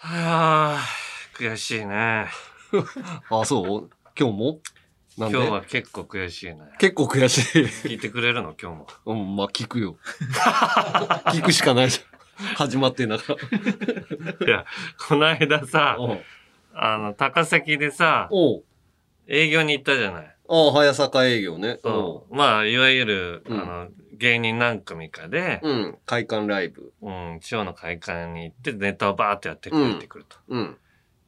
はあ、悔しいね。あ、そう？今日も？なんで？今日は結構悔しいね。結構悔しい。聞いてくれるの？今日も。うん、まあ聞くよ。聞くしかないじゃん。始まってんだから。いや、この間さ、うんあの、高崎でさ、おう営業に行ったじゃない。ああ、早坂営業ね。そう。まあ、いわゆる、うんあの、芸人何組かで、うん。うん。会館ライブ。うん、地方の会館に行ってネタをバーってやって帰ってくるとうん。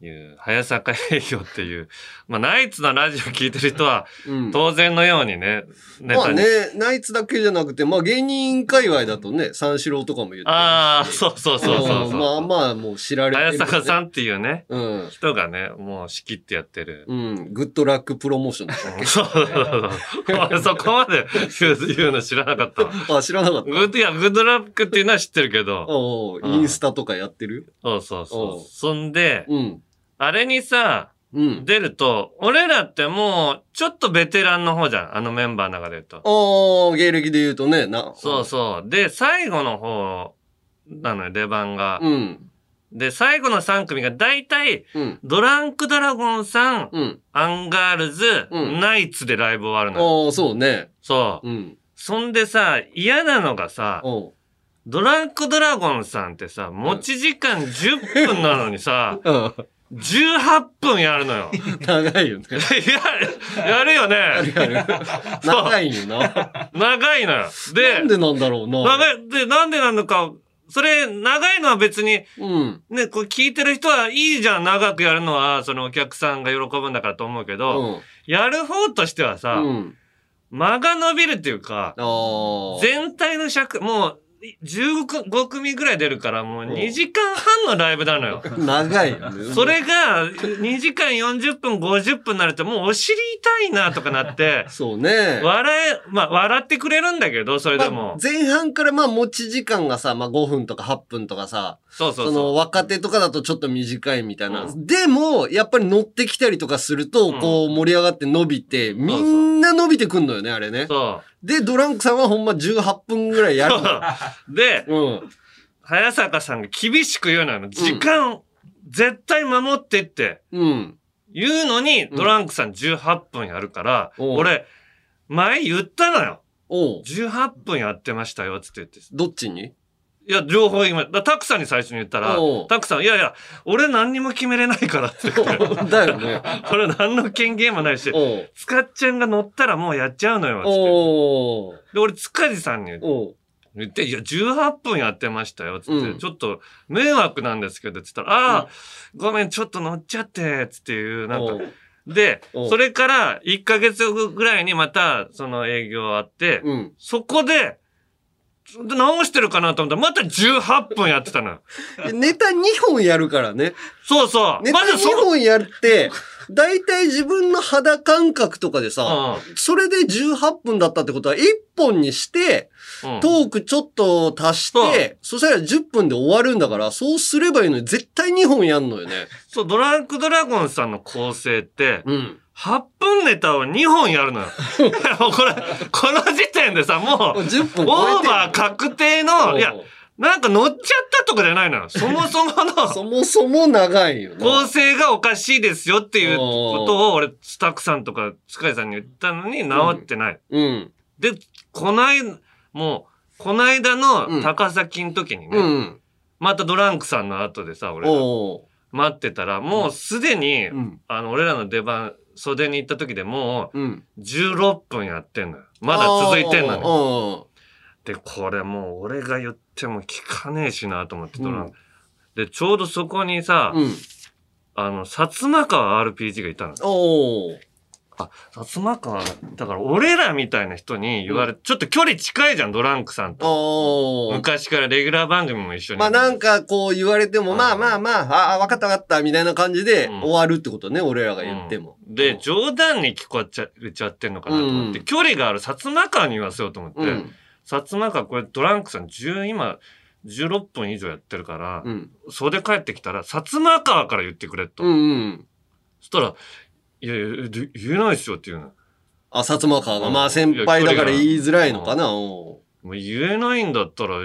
いう、早坂営業っていう、まあ、ナイツのラジオ聞いてる人は、うん。当然のようにね、ネタに。まあね、ナイツだけじゃなくて、まあ芸人界隈だとね、三四郎とかも言ってああ、そうそうそうそうそう。んまあまあ、もう知られてる、早坂さんっていうね、うん。人がね、もう仕切ってやってる。うん。グッドラックプロモーションでしたっけ？そうそうそうそう。俺そこまで言うの知らなかったわ。あ、知らなかった。グッド、いや、グッドラックっていうのは知ってるけど、おううんインスタとかやってる？そうそうおそうう。そんで、うん。あれにさ、うん。出ると、俺らってもう、ちょっとベテランの方じゃん。あのメンバーの中で言うと。ああ、芸歴で言うとね、な。そうそう。で、最後の方なのよ、出番が。うん。で、最後の3組が大体、うん。ドランクドラゴンさん、うん。アンガールズ、うんナイツでライブ終わるのよ。ああ、そうね。そう。うん。そんでさ、嫌なのがさ。ドランクドラゴンさんってさ、持ち時間10分なのにさ、うん。18分やるのよ。長いよね。や、やるよね。やる。長いよな。長いのよ。なでん、でなんだろうな。長い、で、なんでなのか、それ、長いのは別に、うん。ね、これ聞いてる人はいいじゃん、長くやるのは、そのお客さんが喜ぶんだからと思うけうど、ん。やる方としてはさ、うん。間が伸びるっていうか。全体の尺、もう、15組ぐらい出るから、もううん2時間半のライブなのよ。長いよね。それが、2時間40分、50分になると、もうお尻痛いなとかなって、そうね。笑え、まあ、笑ってくれるんだけど、それでまあも。前半からまあ持ち時間がさ、まあ5分とか8分とかさ、そうそうそのそう。若手とかだとちょっと短いみたいな。うでも、やっぱり乗ってきたりとかすると、うんこう盛り上がって伸びて、みんな伸びてくんのよね、あれね。そで、ドランクさんはほんま18分ぐらいやる。で、うん。早坂さんが厳しく言うのよ。時間、絶対守ってってうん。言うのに、うんドランクさん18分やるから、おう俺、前言ったのよ。おう18分やってましたよ、つって言って。どっちに？いや、両方今、だタクさんに最初に言ったらタクさん、いやいや、俺何にも決めれないからって。言って。だよね。俺何の権限もないし、つかっちゃんが乗ったらもうやっちゃうのよ、つって。で、俺、塚地さんに言って、いや、18分やってましたよ、つって、うん。ちょっと迷惑なんですけど、つったら、ああ、ごめん、ちょっと乗っちゃって、つっていう、なんか、でお、それから1ヶ月後ぐらいにまた、その営業あって、うん。そこで、で直してるかなと思ったら、また18分やってたのよ。で ネタ2本やるからね。そうそう。ネタ2まずそ本やって、だいたい自分の肌感覚とかでさ、うそれで18分だったってことは1本にして、ん。うんトークちょっと足して、そしたら10分で終わるんだから、そうすればいいのに絶対2本やんのよね。そう、ドランクドラゴンさんの構成って、うん。8分ネタを2本やるのよ。も うこれ、この時点でさ、もう、10分オーバー確定の、いや、なんか乗っちゃったとかじゃないのよ。そもそもの そもそも長いよな。構成がおかしいですよっていうことを俺、スタッフさんとか、塚井さんに言ったのに治ってない。うん。で、こない、もう、こないだの高崎の時にね、うん。またドランクさんの後でさ、俺、お待ってたら、もうすでに、うん。あの、俺らの出番、袖に行った時でもうん。う、16分やってんのよ。まだ続いてんのよ。ので、これもう俺が言っても聞かねえしなと思ってドランうんで、ちょうどそこにさ、うん。あの、薩摩川 RPG がいたの。あ、薩摩川、だから俺らみたいな人に言われ、ちょっと距離近いじゃん、ドランクさんと。昔からレギュラー番組も一緒に。まあなんかこう言われても、うんまあまあまあ、ああ、わかったわかった、みたいな感じでうん終わるってことね、俺らが言っても。うんで、冗談に聞こえちゃれちゃってんのかなと思って、うん距離がある薩摩川に言わせようと思って、うん。薩摩川これドランクさん10、今、16分以上やってるから、うん。袖帰ってきたら、薩摩川から言ってくれと。うんうん。そしたら、いやいや、で言えないっしょっていうの。あ、薩摩川が。うんまあ先輩だから言いづらいのかな。おもう言えないんだったら、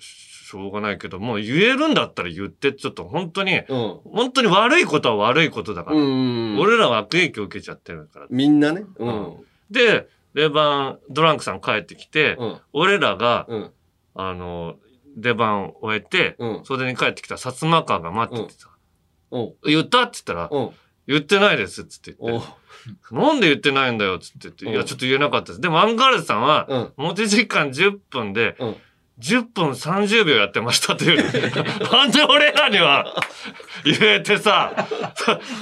ししょうがないけど、もう言えるんだったら言って、ちょっと本当に、うん。本当に悪いことは悪いことだから。うん。俺らは悪影響受けちゃってるから。みんなね。うん。で、出番、ドランクさん帰ってきて、うん。俺らが、うん。あの、出番を終えて、うん。袖に帰ってきた薩摩川が待っててさ、うん。言ったって言ったら、うん。言ってないですっつって言おって、なんで言ってないんだよっつって言って、うんいや、ちょっと言えなかったです。でもアンガールズさんは、うん。持ち時間10分で、うん10分30秒やってましたっていう。なんで俺らには言えてさ、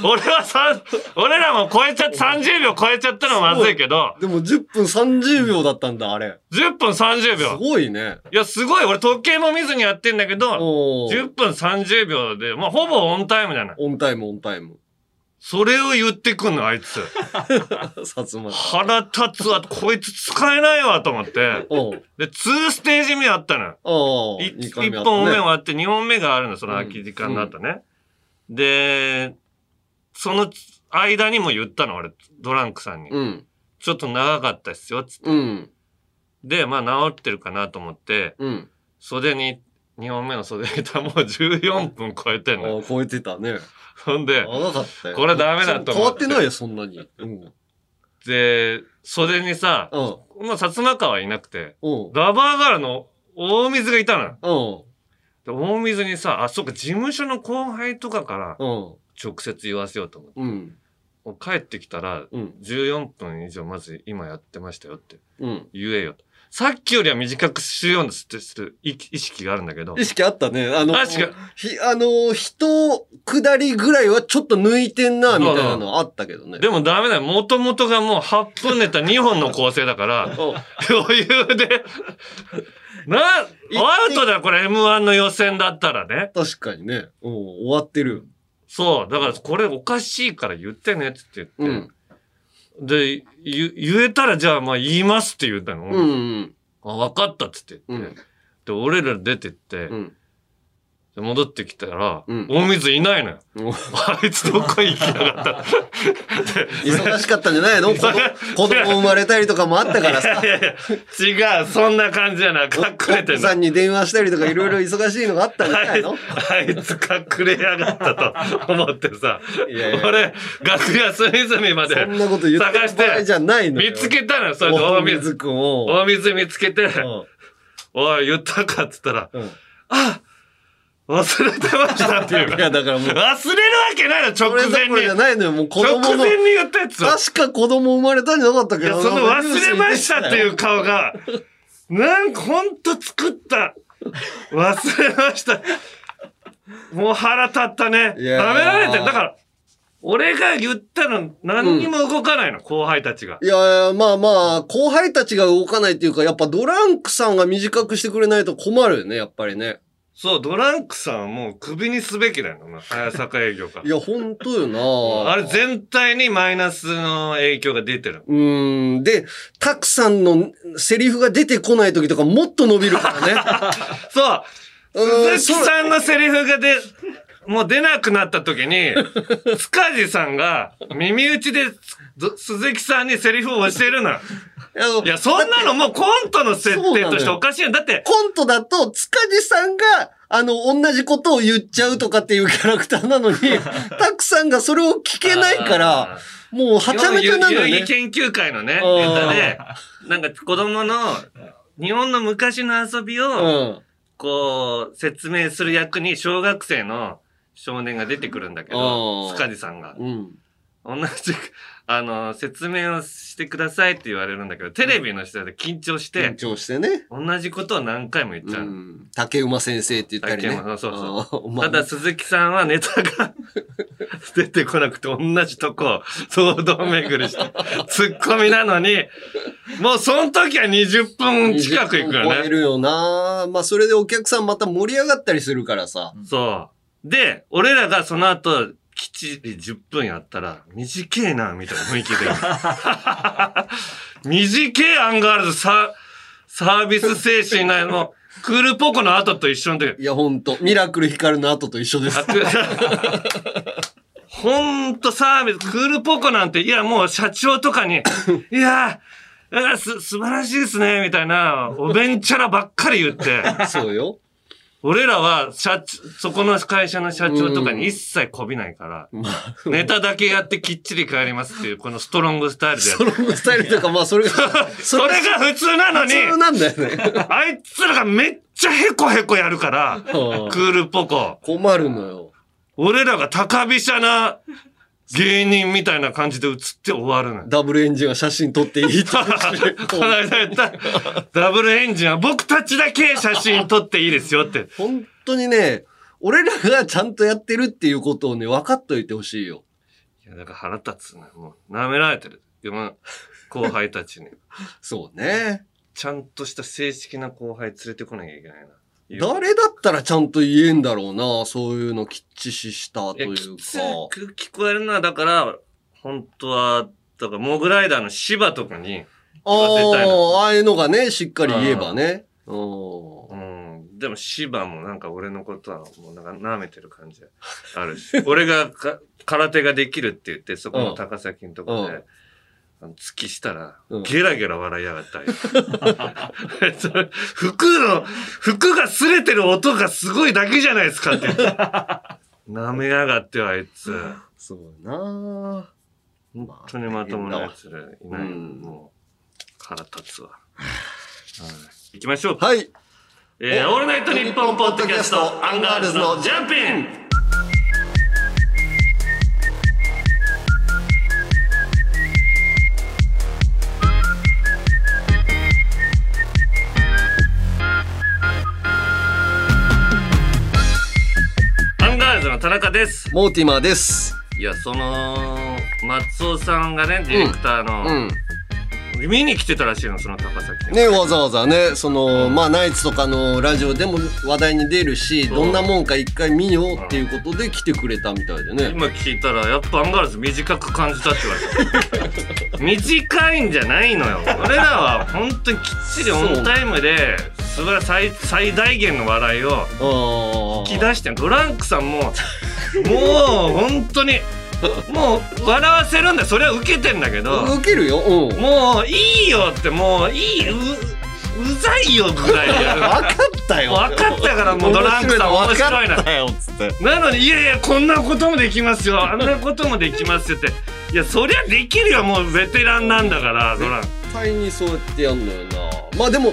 俺はさ、俺らも超えちゃって、30秒超えちゃったのはまずいけど、でも10分30秒だったんだ、あれ。10分30す秒。ごいね。いや、すごい。俺時計も見ずにやってんだけど、おー10分30秒で、まあ、ほぼオンタイムじゃない。オンタイム、オンタイム。それを言ってくんの、あいつ。腹立つわ、こいつ使えないわ、と思って。で、2ステージ目あったのよ。1, 本目終わって2本目があるの、その空き時間になったね。で、その間にも言ったの、俺、ドランクさんに。ちょっと長かったっすよ、つって。で、まあ、治ってるかなと思って、袖に行っ2本目の袖上げたらもう14分超えてんの。あ、超えてたね。ほんで、これダメだと思って。変わってないよ、そんなに。で、袖にさ、うん、まあ、薩摩川いなくて、うん、ラバーガールの大水がいたの。うん、で大水にさ、あ、そっか、事務所の後輩とかから、直接言わせようと思って。うん帰ってきたら、14分以上まず今やってましたよって言えよと。さっきよりは短くしようとする意意識があるんだけど意、識あったね。あの、確かひ、あの、人下りぐらいはちょっと抜いてんな、みたいなのあったけどね。でもダメだよ。もともとがもう8分ネタ2本の構成だから、うん余裕で。な、アウトだよ、これ M1 の予選だったらね。確かにね。うん、終わってる。そう。だからこれおかしいから言ってねって言ってう言って。ん。で、言言えたらじゃあまあ言いますって言ったの。うん、うん。あ、分かったっつって言って。で、俺ら出てって、うん。で戻ってきたら、うん大水いないのよ。うんあいつどこ行きやがった。忙しかったんじゃないの？子供子供生まれたりとかもあったからさい。やいや違う、そんな感じじゃない。隠れてんの奥さ。んに電話したりとかいろいろ忙しいのがあったんじゃないの？あいつ隠れやがったと思ってさ、いやいや俺、楽屋隅々までそんなこと言って探してる場合じゃないのよ。見つけたのよ、それで大大水。水くんを。大水見つけて、うんおい、言ったかっつったら、うんあ忘れてましたっていういや、だからもう、忘れるわけないの、そ直前にじゃ。ないのよ。もう子直供の。前に言ったやつを。確か子供生まれたんじゃなかったっけいや、ど。その忘れましたっていう顔が、なんかほんと作った。忘れました。もう腹立ったね。いやーダメられてるだから、俺が言ったの何にも動かないの、後輩たちが。いやいや、まあまあ、後輩たちが動かないっていうか、やっぱドランクさんが短くしてくれないと困るよね、やっぱりね。そう、ドランクさんはもうクビにすべきだよな、早坂営業かい。や、ほんとよなあれ全体にマイナスの影響が出てる。うーん。で、たくさんのセリフが出てこない時とかもっと伸びるからね。そううん鈴木さんのセリフが出、もう出なくなった時に、塚地さんが耳打ちでず鈴木さんにセリフを教えるのよ。いや、そんなのもうコントの設定としておかしいよ。だって、コントだと、塚地さんが、あの、同じことを言っちゃうとかっていうキャラクターなのに、たくさんがそれを聞けないから、もうはちゃめちゃなのよね遊戯。研究会のね、で、なんか子供の日本の昔の遊びを、うん。こう、説明する役に小学生の少年が出てくるんだけどう、ん塚地さんが。うん。同じく、あの、説明をしてくださいって言われるんだけど、テレビの人で緊張し緊て、張してね。同じことを何回も言っちゃうの。うん。竹馬先生って言ったりね。竹馬そうそう ただ鈴木さんはネタが 出てこなくて同じとこ総動巡りして、ツッコミなのに、もうその時は20分近く行くよ20分超えね。るよなまあ、それでお客さんまた盛り上がったりするからさ。そう。で、俺らがその後、きっちり10分やったら、短えな、みたいな雰囲気で。短えアンガールズササービス精神ないの。クールポコの後と一緒の時。いや、ほんと。ミラクルヒカルの後と一緒です。ほんとサービス、クールポコなんて、いやもう社長とかに、いや、あす、素晴らしいですね、みたいな、おべんちゃらばっかり言って、そうよ。俺らは、社長、そこの会社の社長とかに一切こびないから、まあ、ネタだけやってきっちり帰りますっていう、このストロングスタイルでやストロングスタイルというか、まあ、それが、それが普通なのに、普通なんだよね。あいつらがめっちゃヘコヘコやるから、クールポコ。困るのよ。俺らが高飛車な芸人みたいな感じで映って終わるのよ。ダブルエンジンは写真撮っていいって言って この間言った、ダブルエンジンは僕たちだけ写真撮っていいですよって。本当にね、俺らがちゃんとやってるっていうことをね、分かっといてほしいよ。いや、だから腹立つね。もう、舐められてる。今、後輩たちに。そうね。ちゃんとした正式な後輩連れてこなきゃいけないな。誰だったらちゃんと言えんだろうな、そういうのきっちししたといや、きいうつか。く聞こえるのは、だから、本当は、だから、モグライダーの芝とかに、あ言わせたいなあ、ああいうのがね、しっかり言えばね。うん。うん。でも、芝もなんか俺のことは、もうなんか舐めてる感じあるし。俺がか空手ができるって言って、そこの高崎のとこで、うんあの突きしたら、うんゲラゲラ笑いやがったあいつそれ服の、服が擦れてる音がすごいだけじゃないですかって。舐めやがってよ、あいつ。そうやな本当にまともなやつらいない。うんもう、腹立つわ。はい行きましょう。はい。えー、オールナイトニッポンポッドキャスト、アンガールズのジャンピンの田中です。モーティマーです。いや、その、松尾さんがね、ディレクターの、うん。見に来てたらしいの、その高崎に。ね、わざわざね、その、まあ、ナイツとかのラジオでも話題に出るし、どんなもんか一回見ようっていうことで来てくれたみたいでね。今聞いたらやっぱアンガールズ短く感じたって言われた 短いんじゃないのよ俺らは本当にきっちりオンタイムで素晴ら最最大限の笑いを。引き出してドランクさんももう本当にもう笑わせるんだよそれは受けてんだけど受けるよ。うん。もういいよってもういいううざいよぐらい 分かったよ。分かったからもうドランクさん面白いな。なのに、いやいや、こんなこともできますよ、あんなこともできますよって。いや、そりゃできるよ、もうベテランなんだから、そら。絶対にそうやってやんのよな。まあでも、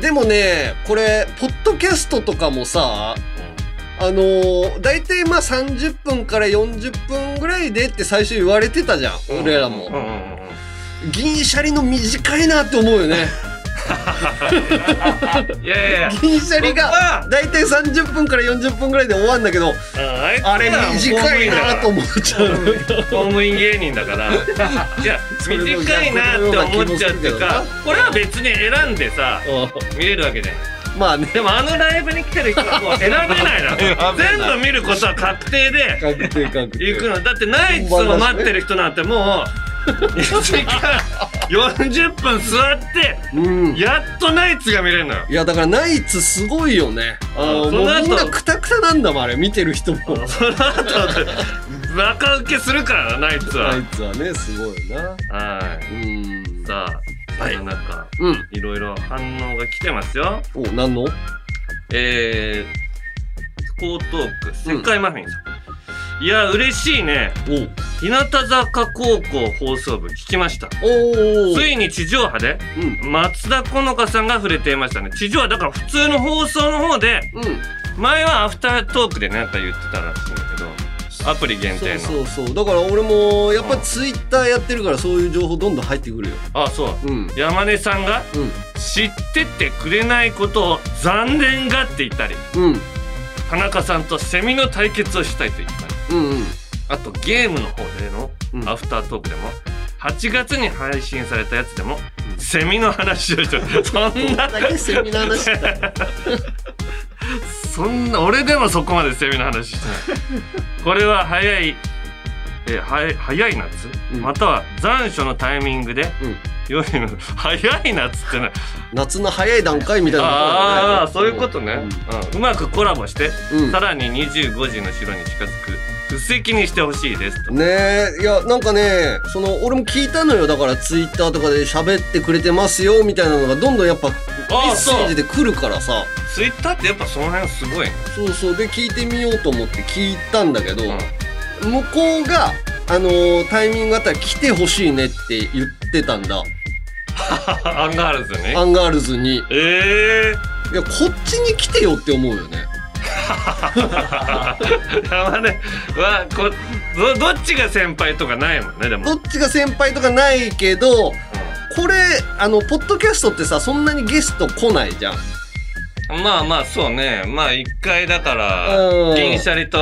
でもね、これ、ポッドキャストとかもさ、あのー、大体まあ30分から40分ぐらいでって最初言われてたじゃん、俺らも。うん銀シャリの短いなって思うよね。いやいや。銀シャリが大体30分から40分ぐらいで終わるんだけど、あれ短いなと思っちゃう。公務員芸人だから。いや、短いなって思っちゃうっていうか、これは別に選んでさ、見れるわけじゃない。まあね。でもあのライブに来てる人はもう選べない な。全部見ることは確定で。確定確定。行くのだってナイツを待ってる人なんてもう1時間40分座ってうん。やっとナイツが見れるのよいやだからナイツすごいよね。あのその後もうみんなクタクタなんだもんあれ見てる人も。その後バカ受けするからなナイツはナイツはねすごいな。はいうん。さあそはいんな中うん。いろいろ反応が来てますよお何の？えー、江東区世界マフィンさん、いや嬉しいね日向坂高校放送部聞きました。ついに地上波でうん松田好花さんが触れていましたね地上波だから普通の放送の方でうん。前はアフタートークでなんか言ってたらしいんだけどアプリ限定のそうそうそう。だから俺もやっぱツイッターやってるからそういう情報どんどん入ってくるよ。あそううん。山根さんがうん。知っててくれないことを残念がっていたりうん。田中さんとセミの対決をしたいと言ったりうんうん。あとゲームの方でのうん。アフタートークでも8月に配信されたやつでもセミの話をしてる そんなだけセミの話。そんな俺でもそこまでセミの話してない。これは早いえはや早い夏、うん。または残暑のタイミングで？うん。良いの早い夏ってね夏の早い段階みたいなね。ああそういうことね、うん。うまくコラボして、うん。さらに25時の城に近づく布石にしてほしいですと。ねえ。いやなんかねその俺も聞いたのよ。だからツイッターとかで喋ってくれてますよみたいなのがどんどんやっぱメッセージで来るからさ。ツイッターってやっぱその辺すごいね。そうそう。で聞いてみようと思って聞いたんだけど、向こうがあのータイミングあったら来てほしいねって言ってたんだ。アンガールズねアンガールズに。いええやこっちに来てよって思うよねー、やばねわこどどっちが先輩とかないもんねでも。どっちが先輩とかないけどこれあのポッドキャストってさそんなにゲスト来ないじゃん。まあまあそうね。まあ一回だからうん。銀シャリと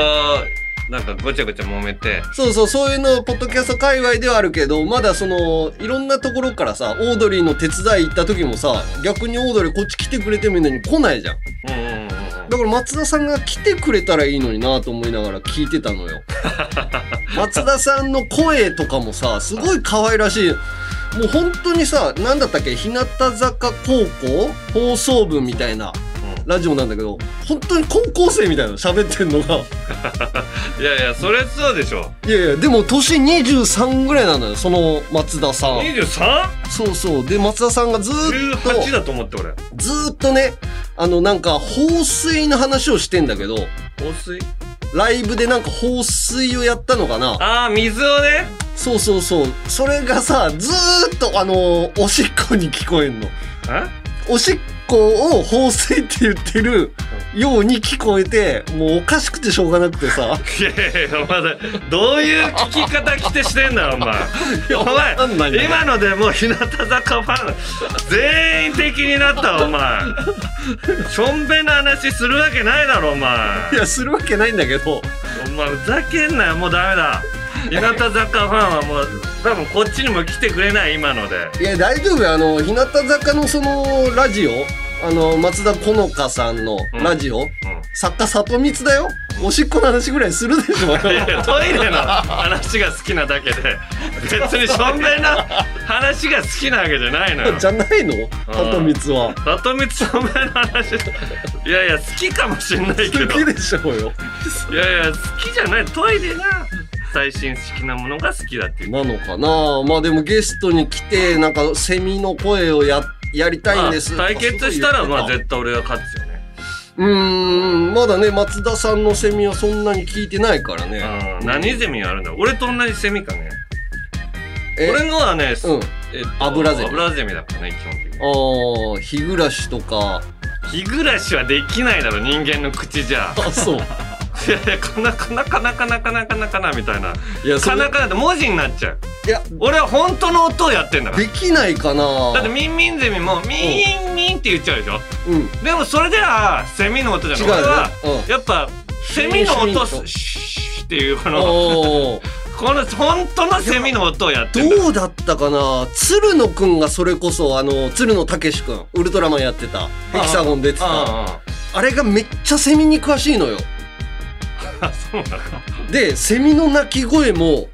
なんかごちゃごちゃ揉めて。そうそうそういうのポッドキャスト界隈ではあるけどまだそのいろんなところからさオードリーの手伝い行った時もさ逆にオードリーこっち来てくれてもいいのに来ないじゃん。うんうんうんうんだから松田さんが来てくれたらいいのになと思いながら聞いてたのよ。松田さんの声とかもさすごい可愛らしい。もう本当にさ何だったっけ日向坂高校放送部みたいなラジオなんだけど本当に高校生みたいなの喋ってんのが。いやいやそれそうでしょ。いやいやでも年23ぐらいなのよその松田さん。23?18 そうそう。で松田さんがずーっとだと思って俺。ずーっとねあのなんか放水の話をしてんだけど放水？ライブでなんか放水をやったのかな。ああ水をね。そうそうそう。それがさずーっとあのおしっこに聞こえんの。あおしっこを放水って言ってるように聞こえてもうおかしくてしょうがなくてさ。いやいやまだどういう聞き方来てしてんだよお前。お前よ今のでもう日向坂ファン全員的になったわお前。しょんべんの話するわけないだろお前。いやするわけないんだけど。お前ふざけんなよもうダメだ 日向坂ファンはもう多分こっちにも来てくれない今ので。いや大丈夫よ。あの日向坂のそのラジオ。あの松田好花さんのラジオ、うん。作家里光だよ。おしっこの話ぐらいするでしょ。いやいやトイレの話が好きなだけで。別にしょんべんの話が好きなわけじゃないのよ。じゃないの？里光は。里光しょんの話。いやいや好きかもしんないけど。好きでしょうよ。いやいや好きじゃない。トイレが最新式なものが好きだっていう。なのかな？まあでもゲストに来てなんかセミの声をややりたいんです。まあ対決したらまあ絶対俺が勝つよね。たうーんまだね松田さんのセミはそんなに聞いてないからね。うん何ゼミあるんだ俺と同じセミかね。え？俺のはね、うん。えっと油ゼミ。油ゼミだからね基本的に。ああ日暮らしとか。日暮らしはできないだろ人間の口じゃ。あそういやいやかなかなかなかなかなかなかなみたいな。いやそれかなかなって文字になっちゃう。いや俺は本当の音をやってんだから。できないかな。だってミンミンゼミもミンミンって言っちゃうでしょ？うん。でもそれではセミの音じゃない違うよね。俺はうん。やっぱセミの音シュッっていうこのおー。この本当のセミの音をやってんだ。どうだったかな？鶴野くんがそれこそあの鶴野武志くんウルトラマンやってた。ヘキサゴン出てた。あ。あれがめっちゃセミに詳しいのよそうなの。でセミの鳴き声も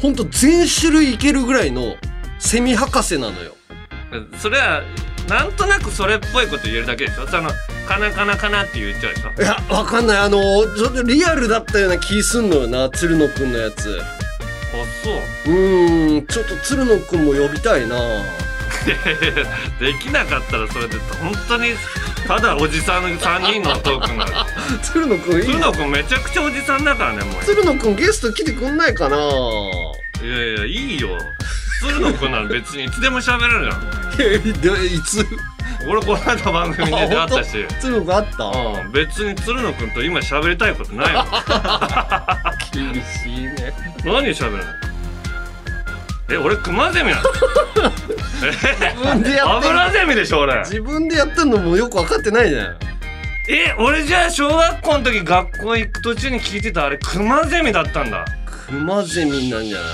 ほんと全種類いけるぐらいのセミ博士なのよ。それはなんとなくそれっぽいこと言えるだけでしょ？そのカナカナカナって言っちゃうでしょ？いやわかんない。あのちょっとリアルだったような気すんのよな鶴野くんのやつ。あそう。うーんちょっと鶴野くんも呼びたいな できなかったらそれで本当にただおじさん3人のトークになる鶴野くん鶴野くんめちゃくちゃおじさんだからねもう。鶴野くんゲスト来てくんないかな。いやいやいいよ。鶴野くんなら別にいつでも喋れるじゃん。いやでいつ？俺この間番組で出会ったし。鶴野くんあった？うん別に鶴野くんと今喋りたいことないもん。厳しいね。何喋るの？え俺クマゼミなの？自分でやってん 油ゼミでしょ俺。自分でやってんのもよく分かってないじゃん。え俺じゃあ小学校の時学校行く途中に聞いてたあれクマゼミだったんだ。クマゼミなんじゃない？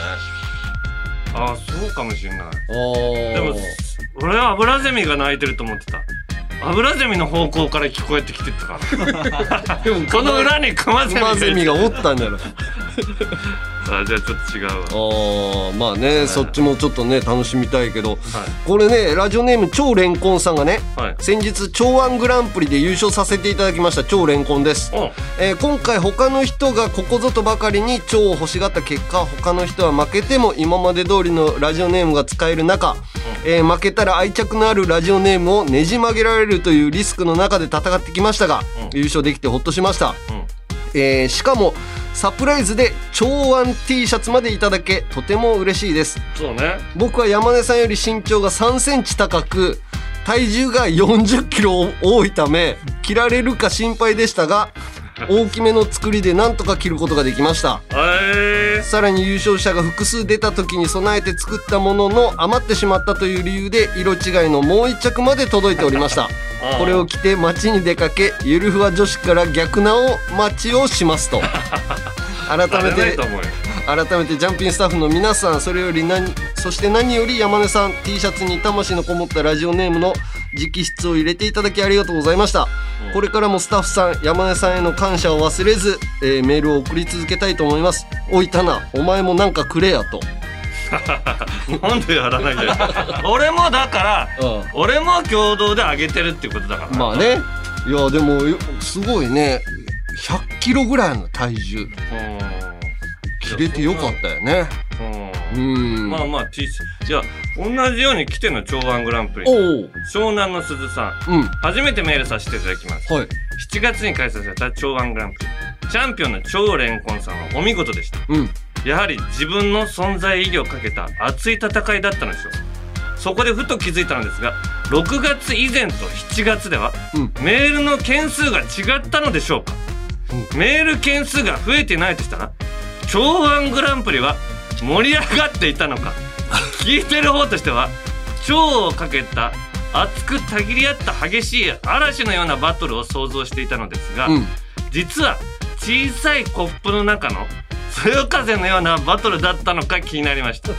ああそうかもしれない。あー。でも俺はアブラゼミが鳴いてると思ってた。アブラゼミの方向から聞こえてきてたから。でもこの裏にクマゼミクマゼミががおったんだろ あじゃあちょっと違うわ。あーまあね、そっちもちょっとね楽しみたいけどはい。これねラジオネーム超レンコンさんがねはい。先日超安グランプリで優勝させていただきました超レンコンです、おえー今回他の人がここぞとばかりに超を欲しがった結果他の人は負けても今まで通りのラジオネームが使える中、えー負けたら愛着のあるラジオネームをねじ曲げられるというリスクの中で戦ってきましたが、うん。優勝できてほっとしました、うんえーしかもサプライズで長腕 T シャツまでいただけとても嬉しいですそうね。僕は山根さんより身長が3センチ高く体重が40キロ多いため着られるか心配でしたが大きめの作りでなんとか着ることができました。えさらに優勝者が複数出た時に備えて作ったものの余ってしまったという理由で色違いのもう一着まで届いておりました。ー、これを着て街に出かけゆるふわ女子から逆なを待ちをしますと。改めて。改めてジャンピンスタッフの皆さんそれより何そして何より山根さん T シャツに魂のこもったラジオネームの直筆を入れていただきありがとうございました、うんこれからもスタッフさん山根さんへの感謝を忘れず、えーメールを送り続けたいと思いますおいたなお前もなんかくれやと なんでやらないんだよ。俺もだから、俺も共同で上げてるっていうことだから。まあねいやでもよすごいね100キロぐらいの体重うん。切れてよかったよねう。うんんまあまあ T シャツ。じゃあ、同じように来ての長腕グランプリ。湘南の鈴さん。うん初めてメールさせていただきます。はい7月に開催された長腕グランプリ。チャンピオンの超レンコンさんはお見事でした。うんやはり自分の存在意義をかけた熱い戦いだったのでしょう。そこでふと気づいたのですが、6月以前と7月では、うんメールの件数が違ったのでしょうか、メール件数が増えてないとしたら、長腕グランプリは盛り上がっていたのか、聞いてる方としては、超をかけた熱くたぎり合った激しい嵐のようなバトルを想像していたのですが、うん。実は小さいコップの中のそよ風のようなバトルだったのか気になりました。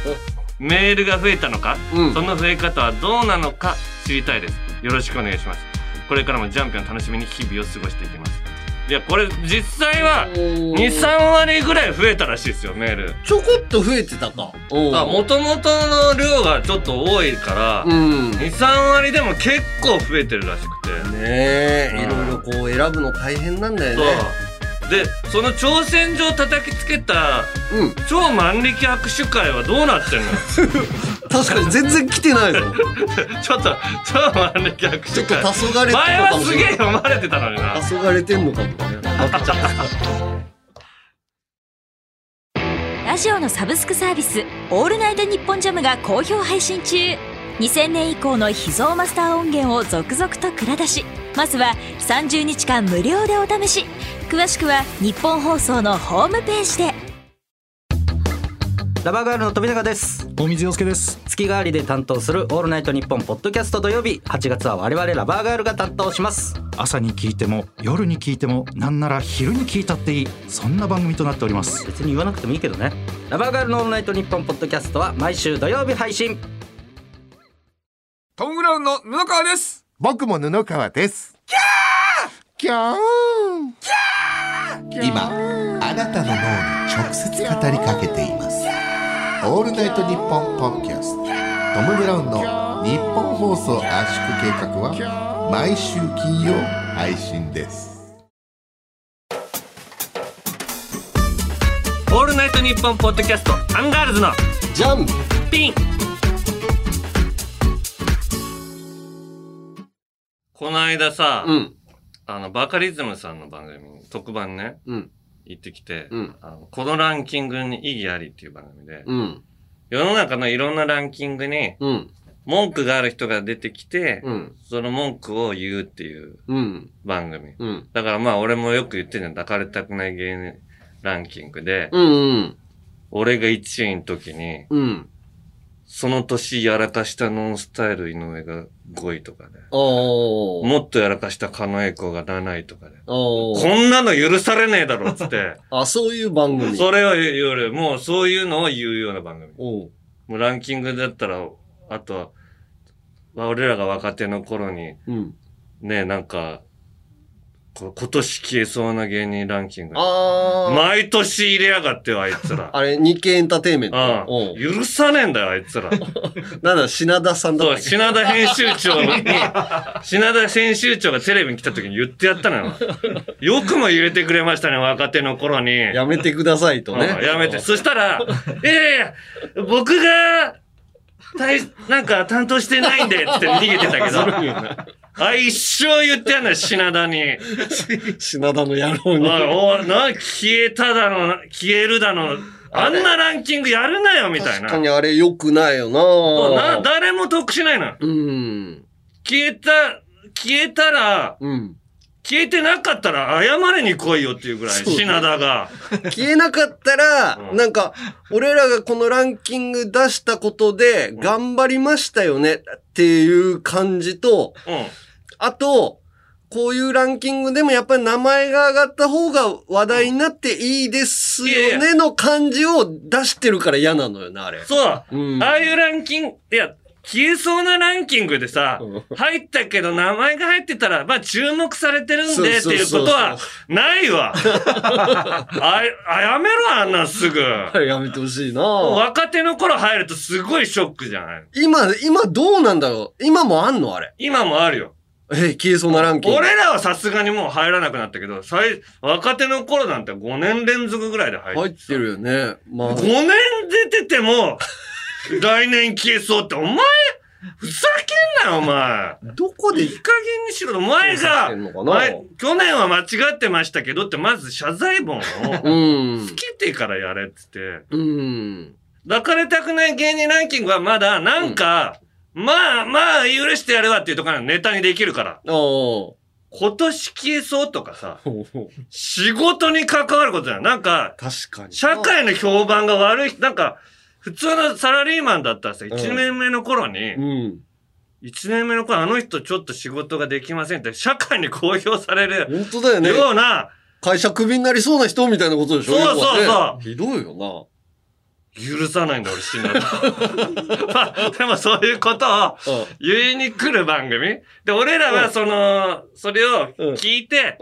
メールが増えたのか、うん。その増え方はどうなのか知りたいです。よろしくお願いします。これからもジャンピオン楽しみに日々を過ごしていきますいやこれ実際は23割ぐらい増えたらしいですよメール。ちょこっと増えてたか。あもともとの量がちょっと多いから、うん。ね23割でも結構増えてるらしくて。えうん。いろいろこう選ぶの大変なんだよそう。ねでその挑戦状叩きつけたうん。超万力握手会はどうなってんの？確かに全然来てないぞ ちょっと超万力握手ちょっと会黄昏れてる前のかはすげえもしれない。読まれてたのにな。黄昏れてんのかもね。あっちゃラジオのサブスクサービス「オールナイトニッポンジャム」が好評配信中。2000年以降の秘蔵マスター音源を続々と蔵出し。まずは30日間無料でお試し。詳しくは日本放送のホームページでラバーガールの富永です。大水洋介です。月替わりで担当するオールナイトニッポンポッドキャスト土曜日8月は我々ラバーガールが担当します。朝に聞いても夜に聞いてもなんなら昼に聞いたっていいそんな番組となっております。別に言わなくてもいいけどね。ラバーガールのオールナイトニッポンポッドキャストは毎週土曜日配信。トム・ブラウンの布川です。僕も布川です。キャー！キャー！今、あなたの脳に直接語りかけています。オールナイトニッポンポッドキャスト。トム・ブラウンのニッポン放送圧縮計画は毎週金曜配信です。オールナイトニッポンポッドキャストアンガールズのジャン。ピン。この間さ、うん。あの、バカリズムさんの番組に特番ね、うん行ってきて、うん。あのこのランキングに意義ありっていう番組で、うん。世の中のいろんなランキングにうん。文句がある人が出てきて、うん。その文句を言うっていううん。番組。うん。だからまあ俺もよく言ってるじゃん、抱かれたくない芸人ランキングで、うんうん。俺が1位の時に、うんその年やらかしたノンスタイル井上が5位とかで、おー。もっとやらかした狩野英孝が7位とかで、おー。こんなの許されねえだろっつって、あそういう番組。それを言うより、もうそういうのを言うような番組。おう。もうランキングだったら、あとは、まあ俺らが若手の頃に、うんね、なんか、こう今年消えそうな芸人ランキング。あー毎年入れやがってよ、あいつら。あれ日経エンターテインメントう許さねえんだよ、あいつら。なんだ品田さんだそう、品田編集長に、品田編集長がテレビに来た時に言ってやったのよ。よくも入れてくれましたね、若手の頃に。やめてくださいとねうんやめて。そしたら、いやいや僕が、大なんか担当してないんでって逃げてたけど、あ、一生言ってやんのよ、品田に。品田の野郎に。おいな、消えただの、消えるだの、あんなランキングやるなよ、みたいな。確かにあれ良くないよなな、誰も得しないの。うん。消えた、消えたら、うん。消えてなかったら謝りに来いよっていうぐらい、品田が。消えなかったら、うんなんか、俺らがこのランキング出したことで、頑張りましたよねっていう感じと、うん。あと、こういうランキングでもやっぱり名前が上がった方が話題になっていいですよねの感じを出してるから嫌なのよな、あれ。そう。うんああいうランキング、いや、消えそうなランキングでさうん、入ったけど名前が入ってたら、まあ注目されてるんでっていうことは、ないわ。あ、あ、やめろ、あんなんすぐ。やめてほしいな若手の頃入るとすごいショックじゃない？今、今どうなんだろう？今もあんの？あれ。今もあるよ。え、消えそうなランキング。俺らはさすがにもう入らなくなったけど、最、若手の頃なんて5年連続ぐらいで入って入ってるよね。まあ5。年出てても、来年消えそうって、お前、ふざけんなよ、お前。どこでいい加減にしろ。お前が、前去年は間違ってましたけどって、まず謝罪文をうんつ。けてからやれって言って。うん。抱かれたくない芸人ランキングはまだ、なんか、まあまあ許してやるわっていうところのネタにできるから。お今年消えそうとかさ、ー仕事に関わることじゃん。なんか、確かに。社会の評判が悪い、なんか、普通のサラリーマンだったらさ、ん1年目の頃に、うん。1年目の頃あの人ちょっと仕事ができませんって、社会に公表される本当だよね。ような、会社クビになりそうな人みたいなことでしょそうそうそうひどいよ許さないんだ俺死んだら。まあ、でもそういうことをな。言いに来る番組で、俺らはその、それを聞いて。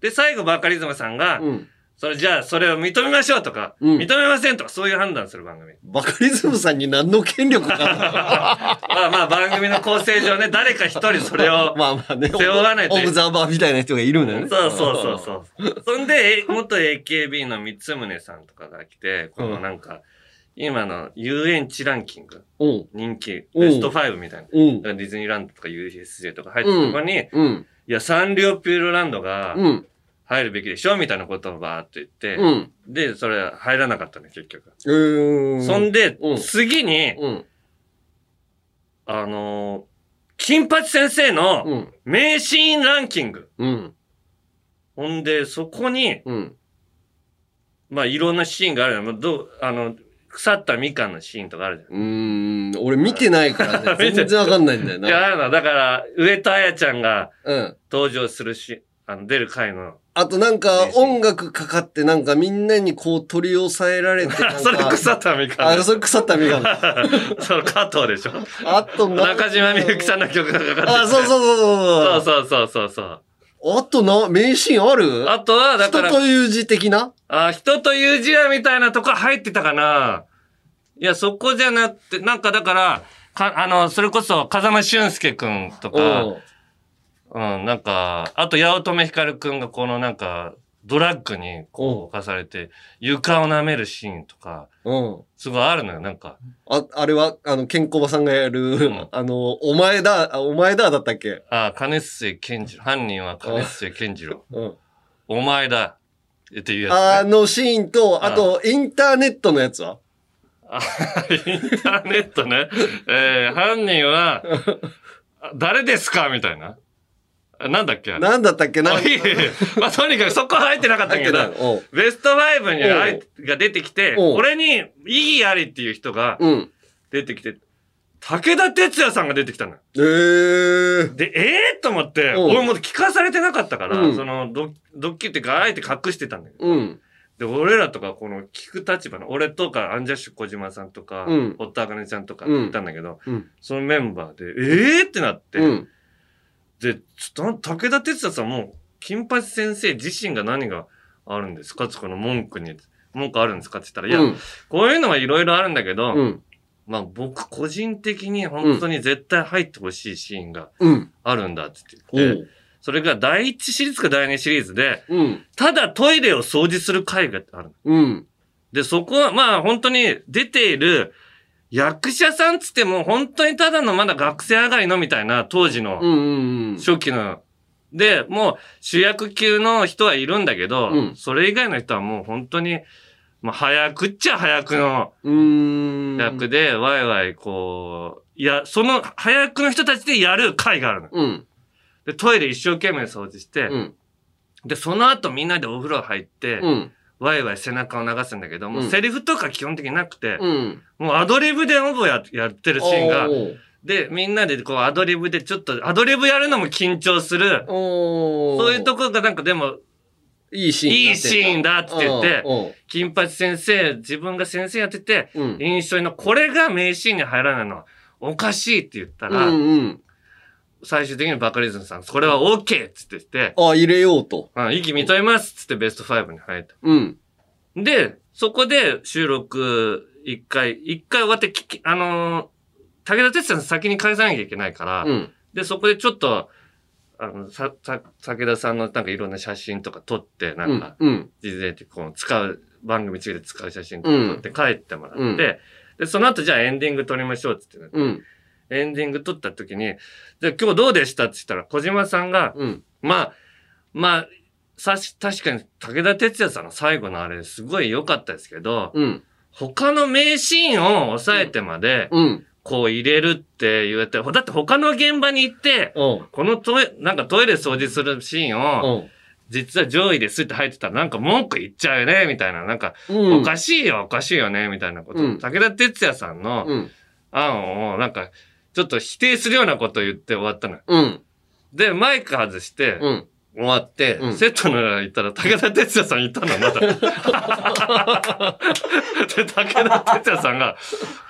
で、最後バカリズムさんが、うん。それじゃあそれを認めましょうとか、うん認めませんとかそういう判断する番組。バカリズムさんに何の権力が？まあまあ番組の構成上ね、誰か一人それを まあまあね。背負わないとオブザーバーみたいな人がいるんだよね。そうそうそうそう。そんで、え元 AKB の三宗さんとかが来て、このなんか、今の遊園地ランキング、うん。人気、うんベスト5みたいな。うん。ディズニーランドとか USJ とか入ってるとこに、うん。いや、サンリオピューロランドがうん。入るべきでしょみたいなことをバーっと言って、うん。で、それ入らなかったね、結局。そんで、うん次に、うん。あのー金八先生のうん。名シーンランキング。うん。ほんで、そこに、うん。まあ、いろんなシーンがあるよ。どう、あの、腐ったみかんのシーンとかあるじゃん。うーん。俺見てないからね。全然わかんないんだよいや、な。あるの。だから、上戸彩ちゃんがうん。登場するし、あの、出る回の。あとなんか音楽かかってなんかみんなにこう取り押さえられて。それ腐ったみかんあ、それ腐ったみかん。その加藤でしょあとな中島みゆきさんの曲がかかっててあ、そうそうそうそう。そうそうそうそうそう。あとな、名シーンある？あとは、だ人から、という字的な？あ、人という字はみたいなとこ入ってたかな。いや、そこじゃなくて、なんかだから、か、あの、それこそ、風間俊介くんとか、うん、なんか、あと、八乙女光くんがこのなんか、ドラッグにこう侵されて、床を舐めるシーンとか、うん。すごいあるのよ、なんか。あ、あれは、あの、ケンコバさんがやる、んあの、お前だ、あお前だだったっけ？あ、金末健次郎。犯人は金末健次郎。うん。お前だ。っていうやつ、ね。あのシーンと、あと、インターネットのやつは？あインターネットね。えー、犯人は、あ 誰ですか？みたいな。あなんだっけ？なんだったっけ？なまあ、とにかくそこは入ってなかったけど、う。んベスト5にあいが出てきて、おう。これに意義ありっていう人がうん。出てきて、武田鉄矢さんが出てきたのよ。えー。で、ええー、と思って、う。ん俺も聞かされてなかったから、うん。そのド、ドッキリってか、あえて隠してたんだけど。うん。で、俺らとか、この聞く立場の、俺とか、アンジャッシュ小島さんとか、うん。堀田茜ちゃんとかうんいたんだけど、うん。そのメンバーで、ええー、ってなって、うん。で、ちょっと、武田鉄矢さんも、金八先生自身が何があるんですか？つこの文句に、文句あるんですか？って言ったら、いや、うんこういうのはいろいろあるんだけど、うん。まあ僕個人的に本当に絶対入ってほしいシーンがうん。あるんだってお言って、う。それが第一シリーズか第二シリーズで、うん。ただトイレを掃除する回がある。うん。で、そこはまあ本当に出ている役者さんつっても本当にただのまだ学生上がりのみたいな当時の。初期の。で、もう主役級の人はいるんだけど、うんそれ以外の人はもう本当に、まあ早くっちゃ早くの。役で、ワイワイこう、いや、その早くの人たちでやる会があるの。うん。で、トイレ一生懸命掃除して、うん。で、その後みんなでお風呂入って、うん。ワイワイ背中を流すんだけど、もううんセリフとか基本的になくて、うん。もうアドリブでオブややってるシーンがで、みんなでこうアドリブでちょっと、アドリブやるのも緊張する。そういうところがなんかでも、いいシーン。いいシーンだって言って金八先生、自分が先生やってて、うん印象にのこれが名シーンに入らないのはおかしいって言ったら、うんうん。最終的にバカリズムさん、これは OK! っつって言って、あ、入れようと。うん、息認めますっつってベスト5に入った。うん。で、そこで収録一回、一回終わって聞き、あのー武田鉄矢さん先に返さなきゃいけないから、うん。で、そこでちょっと、あの、さ、さ、武田さんのなんかいろんな写真とか撮って、なうんか、、うん。事前にこう、使う、番組中で使う写真とか撮って帰ってもらって、うんで、その後じゃあエンディング撮りましょうって言って、うん。エンディング撮った時に、じゃあ今日どうでした？って言ったら、小島さんが、うん。まあ、まあ、さし、確かに武田鉄矢さんの最後のあれ、すごい良かったですけど、うん。他の名シーンを抑えてまで、うん。こう入れるって言われて、だって他の現場に行って、うん。このトイなんかトイレ掃除するシーンを、うん。実は上位ですって入ってたらなんか文句言っちゃうよね、みたいな。なんか、うんおかしいよ、おかしいよね、みたいなこと。うん武田鉄矢さんのうん。案を、なんか、ちょっと否定するようなことを言って終わったのよ。うん。で、マイク外して、うん。終わって、うんセットの裏行ったら、武田鉄矢さんいたの、まだ。で、武田鉄矢さんが、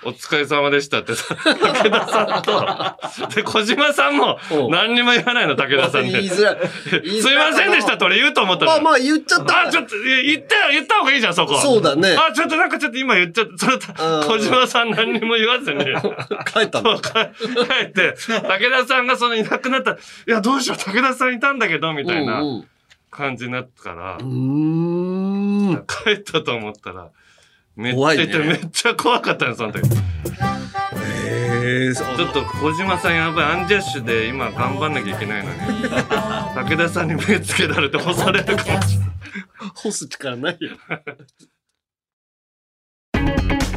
お疲れ様でしたって、武田さんと、で、小島さんも何にも言わないの、武田さんに。言いづらい。すいませんでしたと俺言うと思ったの。まあまあ言っちゃった。あ、ちょっと、言ったよ、言った方がいいじゃん、そこ。そうだねあ、ちょっとなんかちょっと今言っちゃった。それうん小島さん何にも言わずに。帰ったの。帰帰って、武田さんがそのいなくなったら、いや、どうしよう、武田さんいたんだけど、みたいなうん感じになったから、うん。帰ったと思ったら、めっちゃいて、めっちゃ怖かったの、その時。ち。ょっと小島さんやばい、アンジャッシュで今頑張んなきゃいけないのに、武田さんに目つけられて干されるかもしれない。干す力ないよ。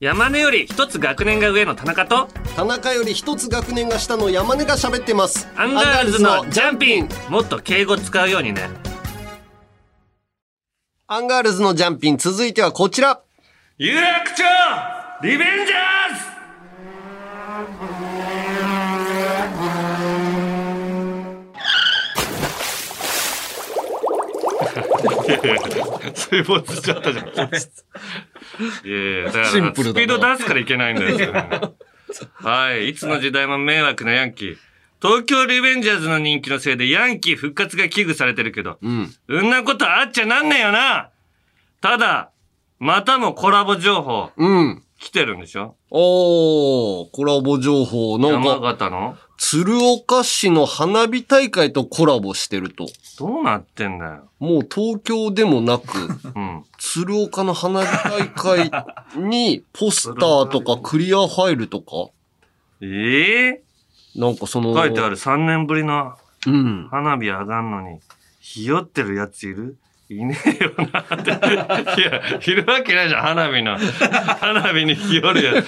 山根より一つ学年が上の田中と、田中より一つ学年が下の山根が喋ってます。アンガールズのジャンピンもっと敬語使うようにね。アンガールズのジャンピン、続いてはこちら。有楽町リベンジャーズ 水没しちゃったじゃん。いやいや、だからスピード出すからいけないんだよ。はい。いつの時代も迷惑なヤンキー。東京リベンジャーズの人気のせいでヤンキー復活が危惧されてるけど、うん。うんなことあっちゃなんねえよなただ、またもコラボ情報うん。来てるんでしょ？おー、コラボ情報。なん山か、形の？鶴岡市の花火大会とコラボしてると。どうなってんだよ。もう東京でもなく、うん。鶴岡の花火大会にポスターとかクリアファイルとか、ええなんかその、書いてある3年ぶりのうん。花火上がんのに、ひよってるやついる？いねえよなって。いや、いるわけないじゃん、花火の。花火にひよるやつ。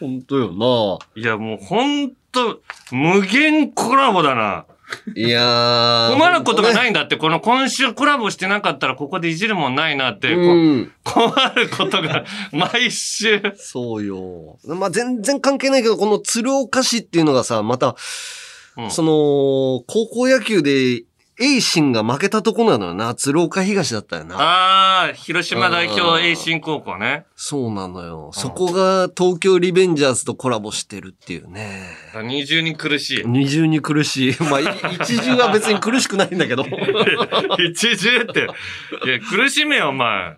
ほんとよいや、もうほんと、無限コラボだな。な。いやー。。困ることがないいんだって、この今週コラボしてなかったらここでいじるもんないなって、こうん。困ることが 毎週。そうよ。まあ、全然関係ないけど、この鶴岡市っていうのがさ、また、うんその、高校野球で、栄新が負けたとこなのよな。鶴岡東だったよな。ああ、広島代表栄新高校ね。そうなのよ。そこが東京リベンジャーズとコラボしてるっていうね。二重に苦しい。二重に苦しい。まあ、い一重は別に苦しくないんだけど。一重って。いや、苦しめよ、お前。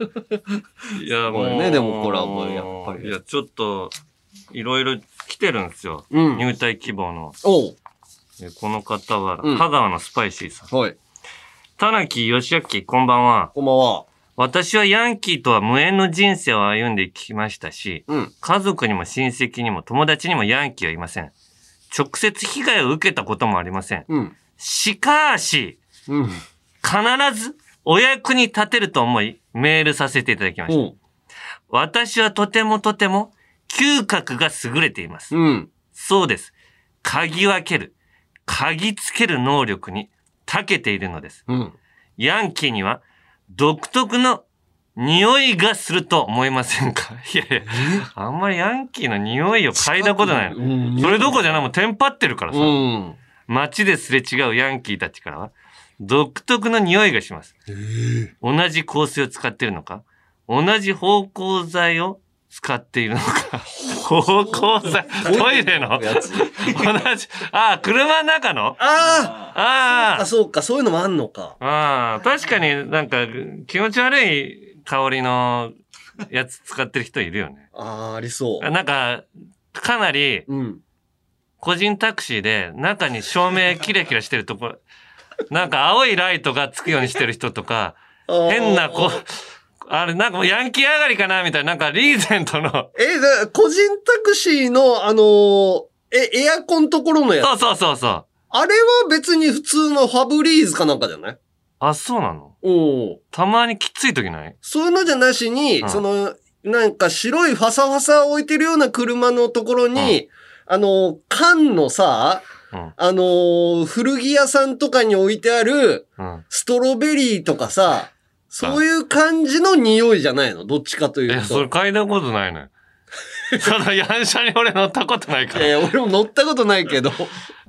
いや、もう。ねでもコラボやっぱりいや、ちょっと、いろいろ来てるんですよ。うん入隊希望の。おう。えこの方は、うん香川のスパイシーさん。はい。田中義明、こんばんは。こんばんは。私はヤンキーとは無縁の人生を歩んできましたし、うん。家族にも親戚にも友達にもヤンキーはいません。直接被害を受けたこともありません。うん。しかし、うん。必ずお役に立てると思いメールさせていただきました。うん。私はとてもとても嗅覚が優れています。うん。そうです。嗅ぎ分ける、嗅ぎつける能力に長けているのです。うん。ヤンキーには独特の匂いがすると思いませんか？いやいや、あんまりヤンキーの匂いを嗅いだことないの。それどころじゃない、もうテンパってるからさ。うん。街ですれ違うヤンキーたちからは、独特の匂いがします。同じ香水を使っているのか？同じ芳香剤を使っているのか。芳香剤トイレの？同じ、ああ、車の中の？ああああ、そうか、そういうのもあんのか。あ、ああ、確かになんか気持ち悪い香りのやつ使ってる人いるよね。ああ、ありそう。なんか、かなり、うん。個人タクシーで中に照明キラキラしてるとこ、なんか青いライトがつくようにしてる人とか、変なこう、あれなんかもうヤンキー上がりかなみたいな、なんかリーゼントの、え、だ個人タクシーの、あのーえ、エアコンところのやつ？そうそうそうそう。あれは別に普通のファブリーズかなんかじゃない？あ、そうなの？おたまにきつい時ない？そういうのじゃなしに、うんその、なんか白いファサファサ置いてるような車のところに、あの、缶のさ、うん。あのー古着屋さんとかに置いてある、うん。ストロベリーとかさ、そういう感じの匂いじゃないの？どっちかというえ、と。それ嗅いだことないのよ。そのヤンシャに俺乗ったことないから。いやいや俺も乗ったことないけど。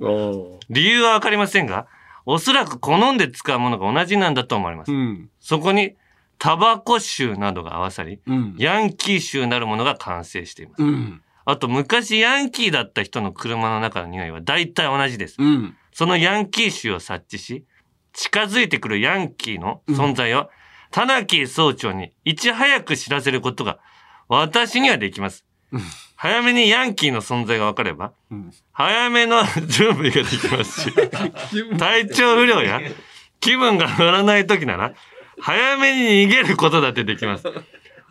理由はわかりませんが、おそらく好んで使うものが同じなんだと思われます。うん。そこに、タバコ臭などが合わさり、うん。ヤンキー臭なるものが完成しています。うん。あと、昔ヤンキーだった人の車の中の匂いは大体同じです。うん。そのヤンキー臭を察知し、近づいてくるヤンキーの存在を、田中総長にいち早く知らせることが、私にはできます。早めにヤンキーの存在が分かれば、早めの準備ができますし、体調不良や気分が乗らない時なら、早めに逃げることだってできます。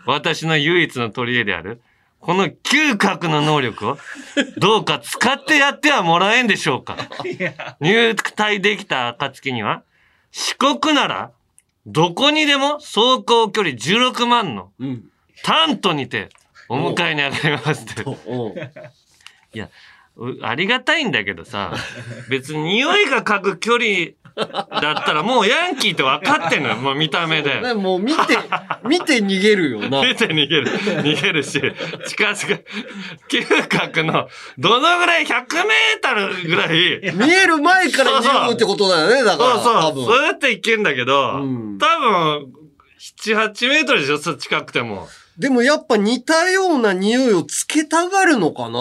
私の唯一の取り柄である、この嗅覚の能力を、どうか使ってやってはもらえんでしょうか。入隊できた暁には、四国なら、どこにでも走行距離16万の、うん。タントにて、お迎えに上がりますって。いや、うありがたいんだけどさ、別に匂いが嗅ぐ距離だったらもうヤンキーって分かってんのよ、もう見た目で。ねもう見て、見て逃げるよな。見て逃げる。逃げるし、近づく。嗅覚の、どのぐらい、100メートルぐらい、見える前から匂うってことだよね、だから。そうそう。多分そうやっていけんだけど、うん多分、7、8メートルでしょ、近くても。でもやっぱ似たような匂いをつけたがるのかな？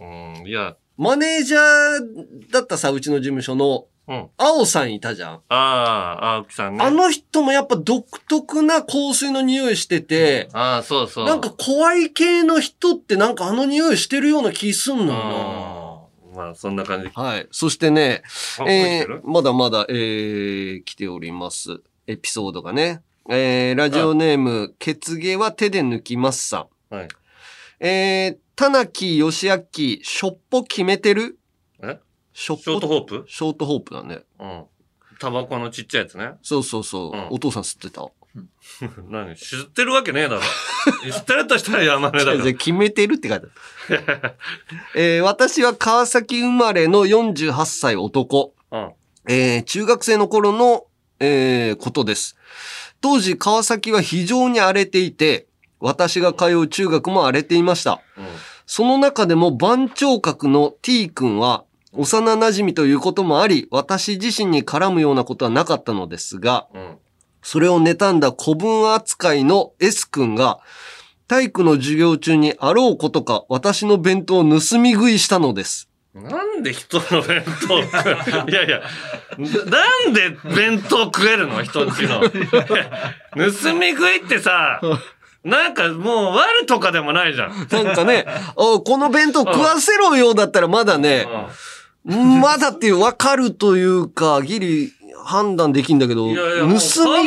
うん、いや、マネージャーだったさ、うちの事務所の、うん。青さんいたじゃん。ああ、青木さんね。あの人もやっぱ独特な香水の匂いしてて、ああ、そうそう。なんか怖い系の人ってなんかあの匂いしてるような気すんのようん、まあ、そんな感じ。な。はい。そしてね、えー、まだまだ、えー、来ております。エピソードがね。えー、ラジオネーム、血毛は手で抜きますさん。はい。えー、田中義明、しょっぽ決めてる？え？しょっぽショートホープ？ショートホープだね。うん。タバコのちっちゃいやつね。そうそうそう。うんお父さん吸ってた。何？知ってるわけねえだろ。知ってるとしたら山根だから。決めてるって書いてある。えー私は川崎生まれの48歳男。うん。えー中学生の頃の、えーことです。当時川崎は非常に荒れていて、私が通う中学も荒れていました。うん。その中でも番長格の T 君は、幼馴染ということもあり、私自身に絡むようなことはなかったのですが、うん。それを妬んだ古文扱いの S 君が、体育の授業中にあろうことか私の弁当を盗み食いしたのです。なんで人の弁当を食う？いやいや、なんで弁当食えるの？人んちの。盗み食いってさ、なんかもう悪とかでもないじゃん。なんかね、おこの弁当食わせろよだったらまだね、まだっていう分かるというか、ギリ判断できんだけど、いやいや、盗もう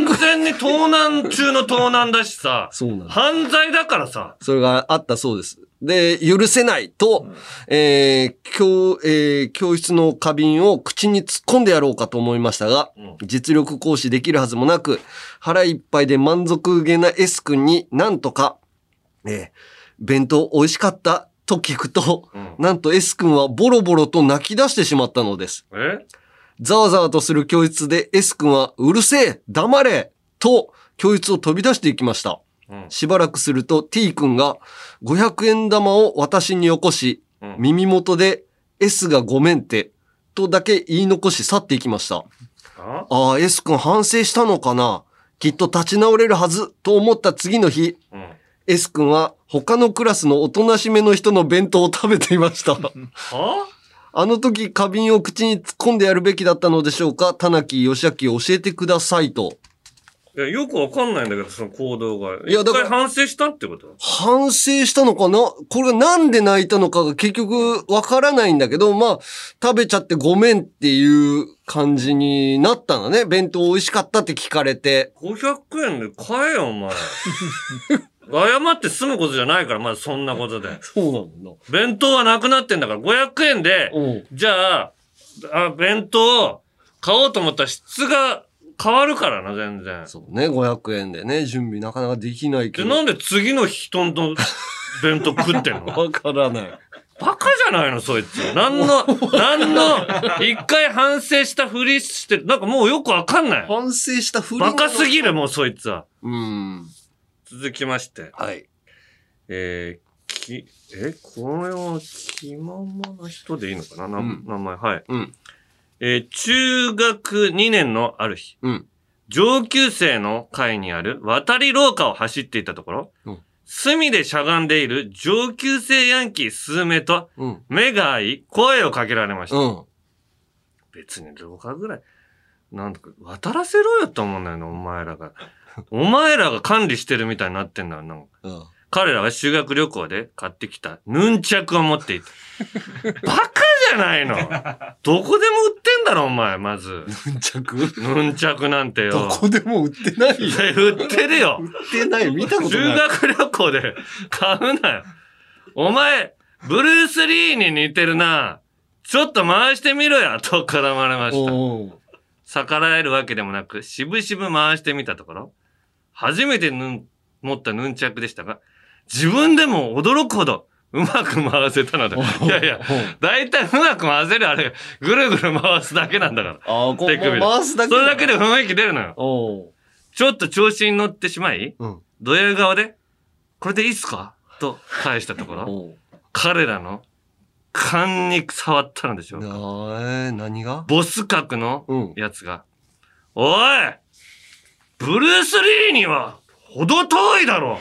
み完全に盗難中の盗難だしさ、そうなの犯罪だからさ。それがあったそうです。で、許せないと、えー教、えー教室の花瓶を口に突っ込んでやろうかと思いましたが、実力行使できるはずもなく、腹いっぱいで満足げな S 君になんとか、えー弁当美味しかったと聞くと、なんと S 君はボロボロと泣き出してしまったのです。え？ざわざわとする教室で S 君はうるせえ黙れと教室を飛び出していきました。しばらくすると T 君が500円玉を私によこし、耳元で S がごめんってとだけ言い残し去っていきました。あ？ああ、S 君反省したのかな？きっと立ち直れるはずと思った次の日、S 君は他のクラスのおとなしめの人の弁当を食べていました。はあの時花瓶を口に突っ込んでやるべきだったのでしょうか？田中義明教えてくださいと。いや、よくわかんないんだけど、その行動が。いやだから反省したってこと？反省したのかな？これがなんで泣いたのかが結局わからないんだけど、まあ、食べちゃってごめんっていう感じになったのね。弁当美味しかったって聞かれて。500円で買えよ、お前。謝って済むことじゃないから、まずそんなことで。そうなんだ。弁当はなくなってんだから、500円で、じゃあ、あ、弁当を買おうと思ったら質が変わるからな、全然。そうね、500円でね、準備なかなかできないけで、ど。なんで次の人の弁当食ってんの？わからない。バカじゃないの、そいつ。なんの、なんの、一回反省したふりしてる。なんかもうよくわかんない。反省したふりバカすぎる、もうそいつは。うん。続きまして。はい。えー、き、え、これは気ままな人でいいのかな、なうん名前、はい。うん。えー中学2年のある日、うん。上級生の会にある渡り廊下を走っていたところ、うん隅でしゃがんでいる上級生ヤンキー数名とうん。目が合い声をかけられました。うん。別に廊下ぐらい、なんとか渡らせろよと思うんだよね、お前らが。お前らが管理してるみたいになってんだよ、なんか。うん。彼らは修学旅行で買ってきたヌンチャクを持っていた。バカじゃないの。どこでも売ってんだろ、お前、まず。ヌンチャク？ヌンチャクなんてよ。どこでも売ってないよ。いや売ってるよ。売ってない。見たことない。修学旅行で 買うなよ。お前、ブルース・リーに似てるな。ちょっと回してみろや、と絡まれました。逆らえるわけでもなく、しぶしぶ回してみたところ、初めてヌン持ったヌンチャクでしたが、自分でも驚くほどうまく回せたので、いやいや、だいたいうまく回せるあれ、ぐるぐる回すだけなんだから。ああ、こう手首で回すだけそれだけで雰囲気出るのよ。ちょっと調子に乗ってしまい、うん。ドヤ顔で、これでいいっすか？と返したところ、彼らの勘に触ったのでしょうか。何が？ボス格のうん。やつが、おいブルース・リーには、ほど遠いだろ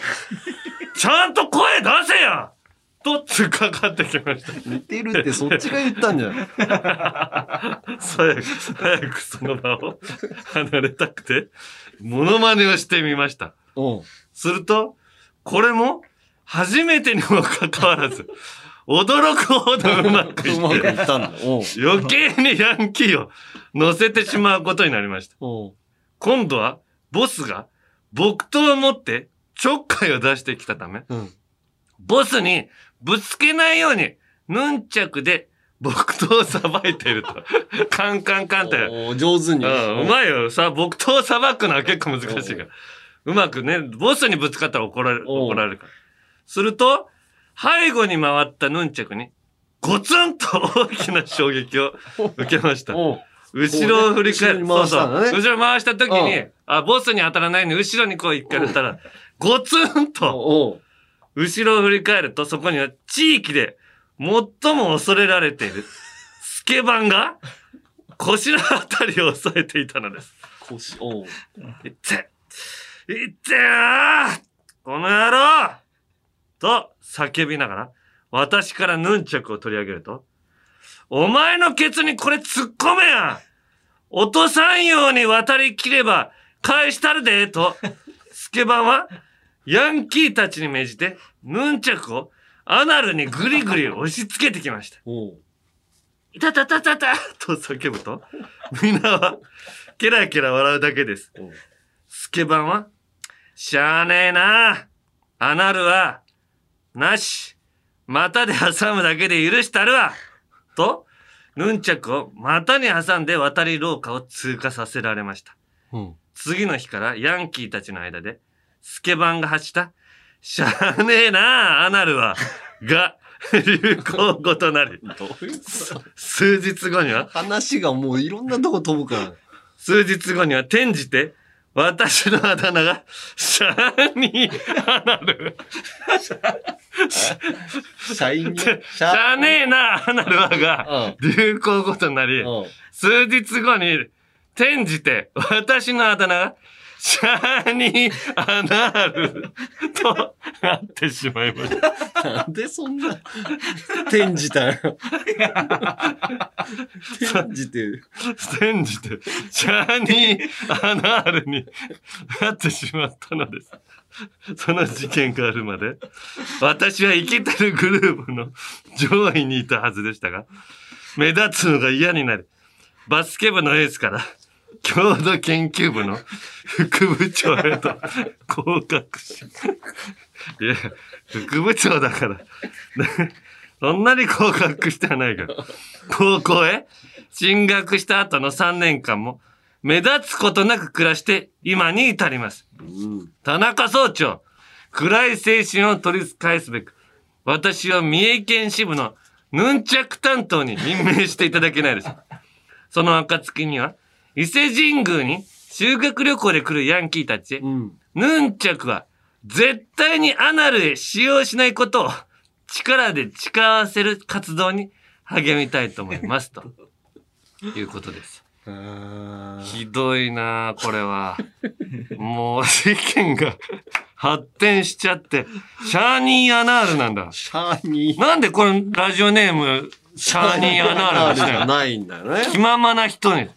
ちゃんと声出せやと、突っかかってきました。似てるってそっちが言ったんじゃない早く、早くその場を離れたくて、モノマネをしてみました。おうすると、これも、初めてにもかかわらず、驚くほどうまくいって、ったんだ。余計にヤンキーを乗せてしまうことになりました。今度は、ボスが、木刀を持って、ちょっかいを出してきたため、うん。ボスにぶつけないように、ヌンチャクで木刀をさばいていると。カンカンカンって。上手に。うん、うまいよ。さ、木刀をさばくのは結構難しいから。うまくね、ボスにぶつかったら怒られる、怒られるから。すると、背後に回ったヌンチャクに、ゴツンと大きな衝撃を受けました。後ろを振り返る。そうそう。後ろ回した時に、うん。あ、ボスに当たらないように後ろにこう一回やったら、ゴツンと、後ろを振り返ると、そこには地域で最も恐れられている、スケバンが腰のあたりを押さえていたのです。腰、おう。いって、いってなこの野郎と叫びながら、私からヌンチャクを取り上げると、お前のケツにこれ突っ込めや落とさんように渡りきれば返したるでと、スケバンは、ヤンキーたちに命じて、ヌンチャクをアナルにグリグリ押し付けてきました。いたたたたたと叫ぶと、みんなは、ケラケラ笑うだけです。スケバンは、しゃあねえな。アナルは、なし。股で挟むだけで許したるわ。と、ヌンチャクを股に挟んで渡り廊下を通過させられました。うん。次の日からヤンキーたちの間で、スケバンが発した、しゃあねえな、アナルは、が、流行語となり、数日後には、話がもういろんなとこ飛ぶから。数日後には転じて、私のあだ名が、シャーニーアナル。シャイニー、シシャーネーなアナルはが、流行語となり、数日後に、転じて、私のあだ名が、シャーニーアナルとなってしまいました。なんでそんな、転じたよ。転じて。転じて、シャーニーアナールになってしまったのです。その事件があるまで、私は生きてるグループの上位にいたはずでしたが、目立つのが嫌になり、バスケ部のエースから、郷土研究部の副部長へと降格し、いや、副部長だから、そんなに降格してはないから。高校へ進学した後の3年間も目立つことなく暮らして今に至ります。田中総長、暗い精神を取り返すべく、私を三重県支部のヌンチャク担当に任命していただけないでしょう。その暁には、伊勢神宮に修学旅行で来るヤンキーたちへ、ヌンチャクは絶対にアナルへ使用しないことを 力で誓わせる活動に励みたいと思います。と いうことです。ひどいなあこれは。もう世間が 発展しちゃって、シャーニーアナールなんだ。シャーニー。なんでこのラジオネーム、シャーニーアナールにしたの？じゃないんだよね。気ままな人に。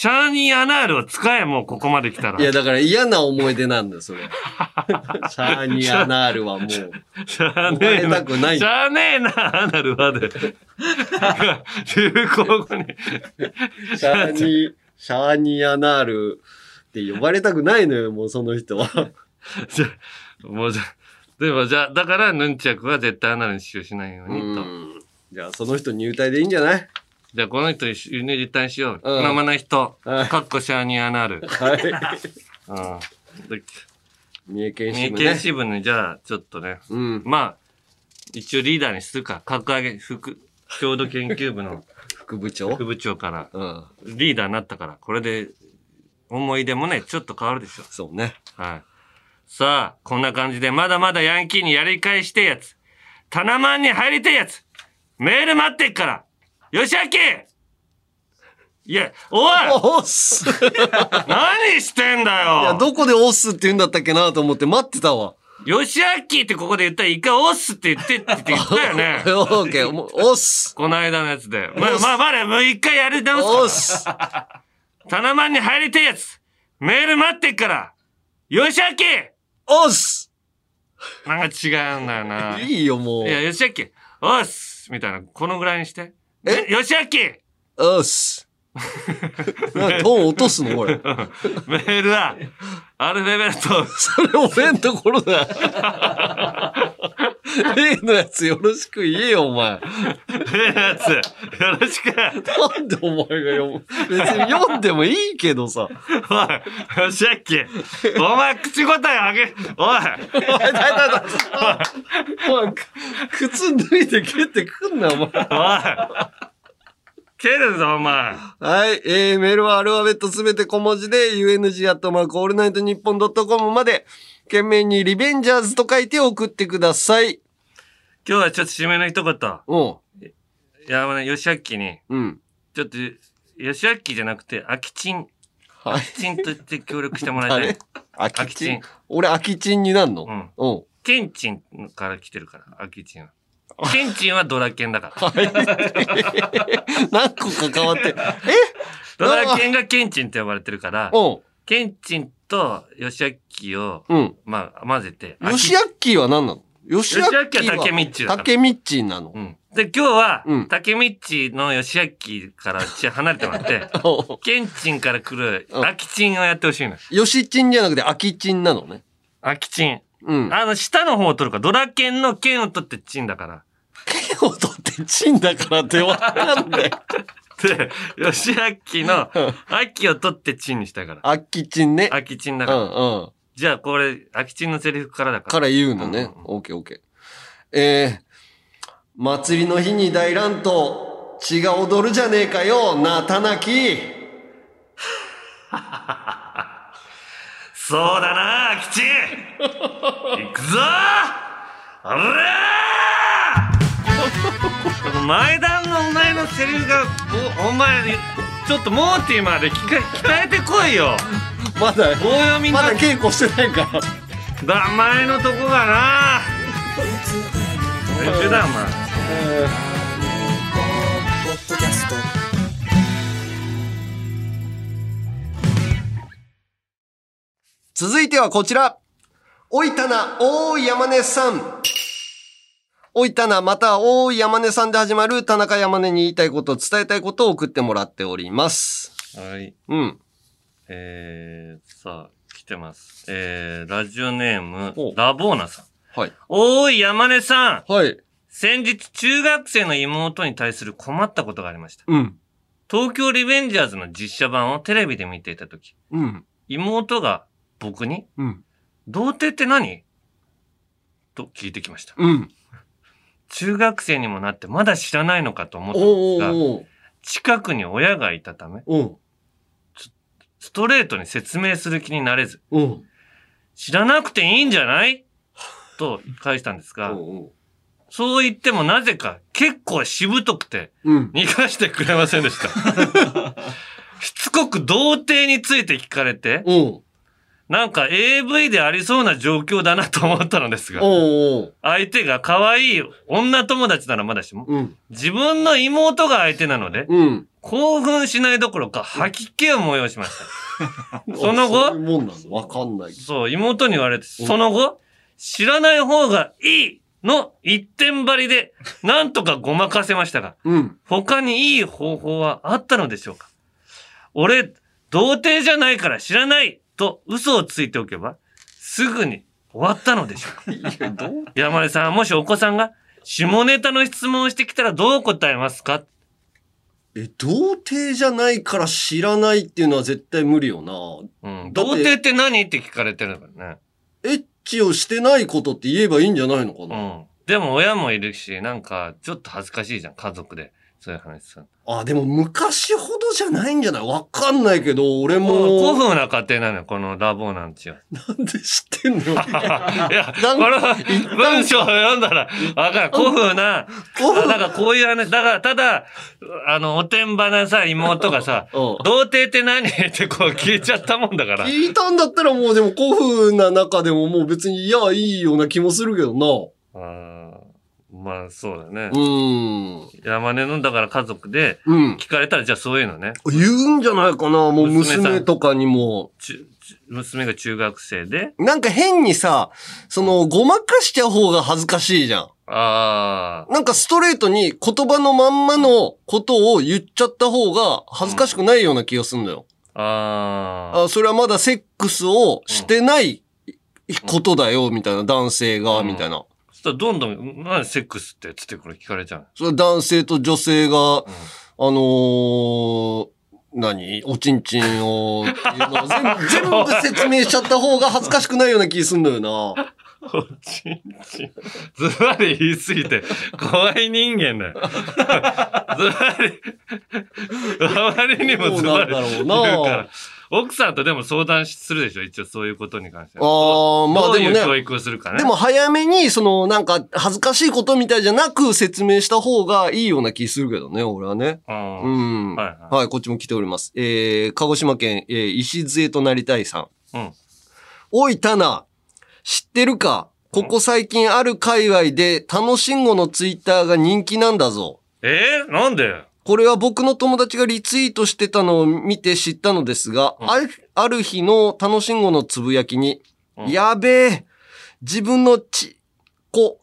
シャーニーアナールを使え、もうここまで来たら。いや、だから嫌な思い出なんだよ、それ。シャーニアナールはもう。シャー思われたくないシャーネーなアナルはで。流行語に。シャーニ、シャーニアナールって呼ばれたくないのよ、もうその人は。じゃあ、もうじゃあ、でもじゃあ、だからヌンチャクは絶対アナルに使用しないようにと。じゃあ、その人入隊でいいんじゃない？じゃあ、この人に輸入実態にしよう。うん生な人。かっこシャーニーアナル。はい。うん。で三重県三重支部ね。県支部に、じゃあ、ちょっとね。まあ、一応リーダーにするか。格上げ、副、郷土研究部の 副部長？副部長から、リーダーになったから、これで、思い出もね、ちょっと変わるでしょ。そうね。はい。さあ、こんな感じで、まだまだヤンキーにやり返してえやつ、タナマンに入りてえやつ、メール待ってっから、よしあきいや、おい おっす 何してんだよいや、どこでオスって言うんだったっけなと思って待ってたわ。よしあきってここで言ったら、一回オスって言ってって言ったよね。オッケー、もう、オス。この間のやつで。まあまあまあね、もう一回やり直すから。オス。タナマンに入りてえやつ、メール待ってっから、よしあきオスなんか違うんだよな。いいよ、もう。いや、よしあき、おっすみたいな、このぐらいにして。え？よしあきオス。なんかトーン落とすの？これ。メールは、アルファベット。それ俺んところだ。例のやつよろしく言えよ、お前。例のやつ、よろしく。なんでお前が読む別に読んでもいいけどさ。おい、よしあき、お前口答えあげ、おい。おい、だいだいだ。おい、靴脱いで蹴ってくんな、お前。おい。蹴るぞ、お前。はい。えー、メールはアルファベットすべて小文字で、UNG アットマークオールナイトニッポンドットコムまで、件名にリベンジャーズと書いて送ってください。今日はちょっと締めの一言。うん。山根良顕に、うん。ちょっと、義明じゃなくて、空きチン、はい空きチンとして協力してもらいたい。空きチン。俺、空きチンになんのうん。うん。ケンチンから来てるから、空きチンは。ケンチンはドラケンだから。何個関わって。えドラケンがケンチンって呼ばれてるから、うん。ケンチンと義明を、うん。まあ、混ぜて。ヨシアッキーは何なの？ヨシアッキーヨシアッキーはタケミッチだからタケミッチなの？うん。で、今日は、うんタケミッチの義明からち離れてもらって、ケンチンから来る、アキチンをやってほしいの。ヨシチンじゃなくてアキチンなのね。アキチン。うん。あの、下の方を取るから、ドラケンの剣を取ってチンだから。剣を取ってチンだからってわかんない。で、義明の、アキを取ってチンにしたいから。アキチンね。アキチンだうから。んうん。じゃあ、これ、アキチンのセリフからだから。から言うのね。オッケーオッケー。えー、祭りの日に大乱闘、血が踊るじゃねえかよ、なたなき。そうだな、アキチン行くぞあらーこの前段のお前のセリフが、おお前、ちょっとモーティーまで鍛えてこいよまだ、棒読みまだ稽古してないから。だ、前のとこがな練習だ、お前。続いてはこちら。おいたな、おーい山根さん。おいたな、またはおーい山根さんで始まる田中山根に言いたいこと、伝えたいことを送ってもらっております。はい。うん。えー、さあ、来てます。えー、ラジオネーム、ラボーナさん。はい。おーい、山根さん。はい。先日、中学生の妹に対する困ったことがありました。うん。東京リベンジャーズの実写版をテレビで見ていたとき、うん。妹が僕に、うん。童貞って何？と聞いてきました。うん。中学生にもなってまだ知らないのかと思ったんおですが、近くに親がいたため、ストレートに説明する気になれず、うん。知らなくていいんじゃない？と返したんですが、そう言ってもなぜか結構しぶとくて、うん。逃がしてくれませんでした。しつこく童貞について聞かれて、うん。なんか AV でありそうな状況だなと思ったのですが、相手が可愛い女友達ならまだしも、うん。自分の妹が相手なので、うん。興奮しないどころか吐き気を催しました。その後？そうわかんない。そう、妹に言われて、その後、知らない方がいいの一点張りで、なんとかごまかせましたが、うん。他にいい方法はあったのでしょうか？俺、童貞じゃないから知らないと嘘をついておけば、すぐに終わったのでしょう か山根さん、もしお子さんが下ネタの質問をしてきたらどう答えますか？え、童貞じゃないから知らないっていうのは絶対無理よな。うん。童貞って何って聞かれてるからね。エッチをしてないことって言えばいいんじゃないのかな。うん。でも親もいるし、なんか、ちょっと恥ずかしいじゃん、家族で。そういう話さ。あ、でも昔ほどじゃないんじゃない？わかんないけど、俺も古風な家庭なのよ、このラボなんちは。なんで知ってんの？いや、この文章を読んだら、わかる。古風な、あなんかこういう話、だから、ただ、あの、おてんばなさ、妹がさ、童貞って何？ってこう聞いちゃったもんだから。聞いたんだったらもうでも古風な中でももう別に、いや、いいような気もするけどな。あーまあ、そうだね。うん。山根の、だから家族で、うん。聞かれたら、じゃあそういうのね。言うんじゃないかな？もう娘さん娘とかにも。ちゅちゅ娘が中学生で、なんか変にさ、その、ごまかしちゃう方が恥ずかしいじゃん。あなんかストレートに言葉のまんまのことを言っちゃった方が恥ずかしくないような気がするんだよ。あ、ああ、それはまだセックスをしてないことだよ、みたいな、男性が、みたいな。そしたらどんどん、何セックスってつってこれ聞かれちゃう。それは男性と女性が、あのー、何？おちんちんを、っていうのを全部、全部説明しちゃった方が恥ずかしくないような気すんだよな。おちんちん。ずばり言いすぎて、怖い人間だよ。ずばり、あまりにもずばり言うから。奥さんとでも相談するでしょ？一応そういうことに関しては。ああ、まあどうでもね。いう教育をするかね。でも早めに、その、なんか、恥ずかしいことみたいじゃなく説明した方がいいような気するけどね、俺はね。う。うんん。はいはい、こっちも来ております。えー、鹿児島県、えー、石杖となりたいさん。うん。おい、タナ、知ってるか？ここ最近ある界隈で、楽しんごのツイッターが人気なんだぞ。えー、なんで？これは僕の友達がリツイートしてたのを見て知ったのですが、あるある日の楽しんごのつぶやきに、やべえ、自分のち、こ、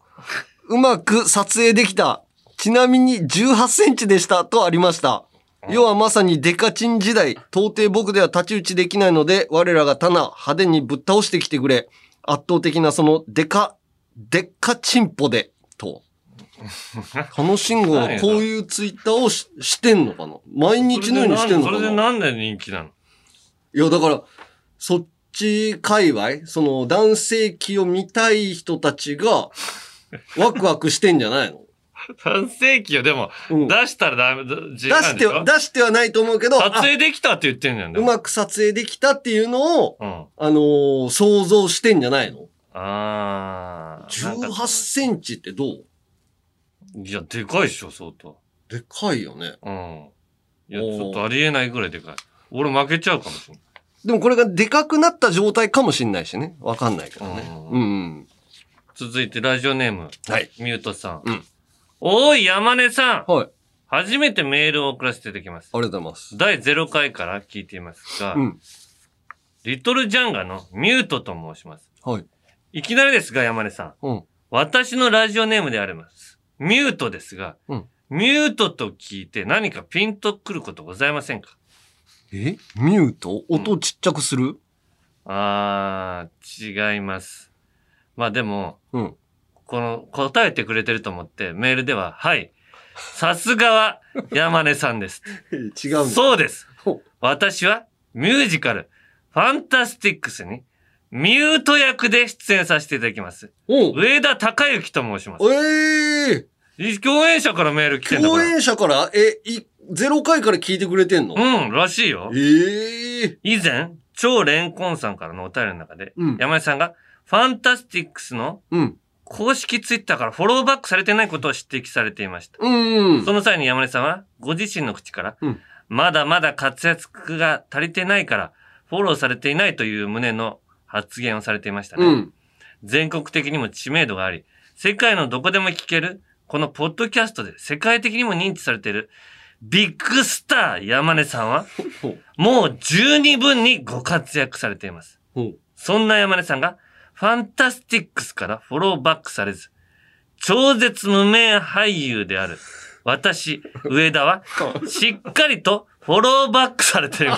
うまく撮影できた。ちなみに18センチでしたとありました。要はまさにデカチン時代、到底僕では太刀打ちできないので、我らがタナ派手にぶっ倒してきてくれ。圧倒的なそのデカ、デッカチンポで、と。楽しんごはこういうツイッターをししてんのかな？毎日のようにしてんのかそれでななんで人気なの？いや、だから、そっち界隈、その男性器を見たい人たちが、ワクワクしてんじゃないの？男性器をでも、うん出したらダメ、出出しては、出してはないと思うけど、撮影できたって言ってんじゃん。あうまく撮影できたっていうのを、うん。あのー想像してんじゃないの？ああ。なんか ?18 センチってどう？いや、でかいっしょ、相当。でかいよね。うん。いや、おーちょっとありえないぐらいでかい。俺負けちゃうかもしれない。でもこれがでかくなった状態かもしんないしね。わかんないけどね。うんうんうん。続いて、ラジオネーム。はい。ミュートさん。うんおい、山根さん。はい。初めてメールを送らせていただきます。ありがとうございます。第0回から聞いていますが、うん。リトルジャンガのミュートと申します。はい。いきなりですが、山根さん。うん。私のラジオネームであります。ミュートですが、うんミュートと聞いて何かピンとくることございませんか？え？ミュート？音ちっちゃくする？あー、違います。まあでも、うん。この答えてくれてると思ってメールでは、はい。さすがは山根さんです。違うそうですほ。私はミュージカル、ファンタスティックスにミュート役で出演させていただきます。上田隆之と申します。ええ共演者からメール来てんだから。共演者から、え、い、ゼロ回から聞いてくれてんの？うん、らしいよ。ええ以前、超レンコンさんからのお便りの中で、うん山根さんが、ファンタスティックスのうん。公式ツイッターからフォローバックされてないことを指摘されていました。うん。その際に山根さんは、ご自身の口から、うんまだまだ活躍が足りてないから、フォローされていないという旨の発言をされていましたね。うん。全国的にも知名度があり、世界のどこでも聞ける、このポッドキャストで世界的にも認知されている、ビッグスター山根さんは、もう十二分にご活躍されています。そんな山根さんが、ファンタスティックスからフォローバックされず、超絶無名俳優である、私、上田は、しっかりとフォローバックされていま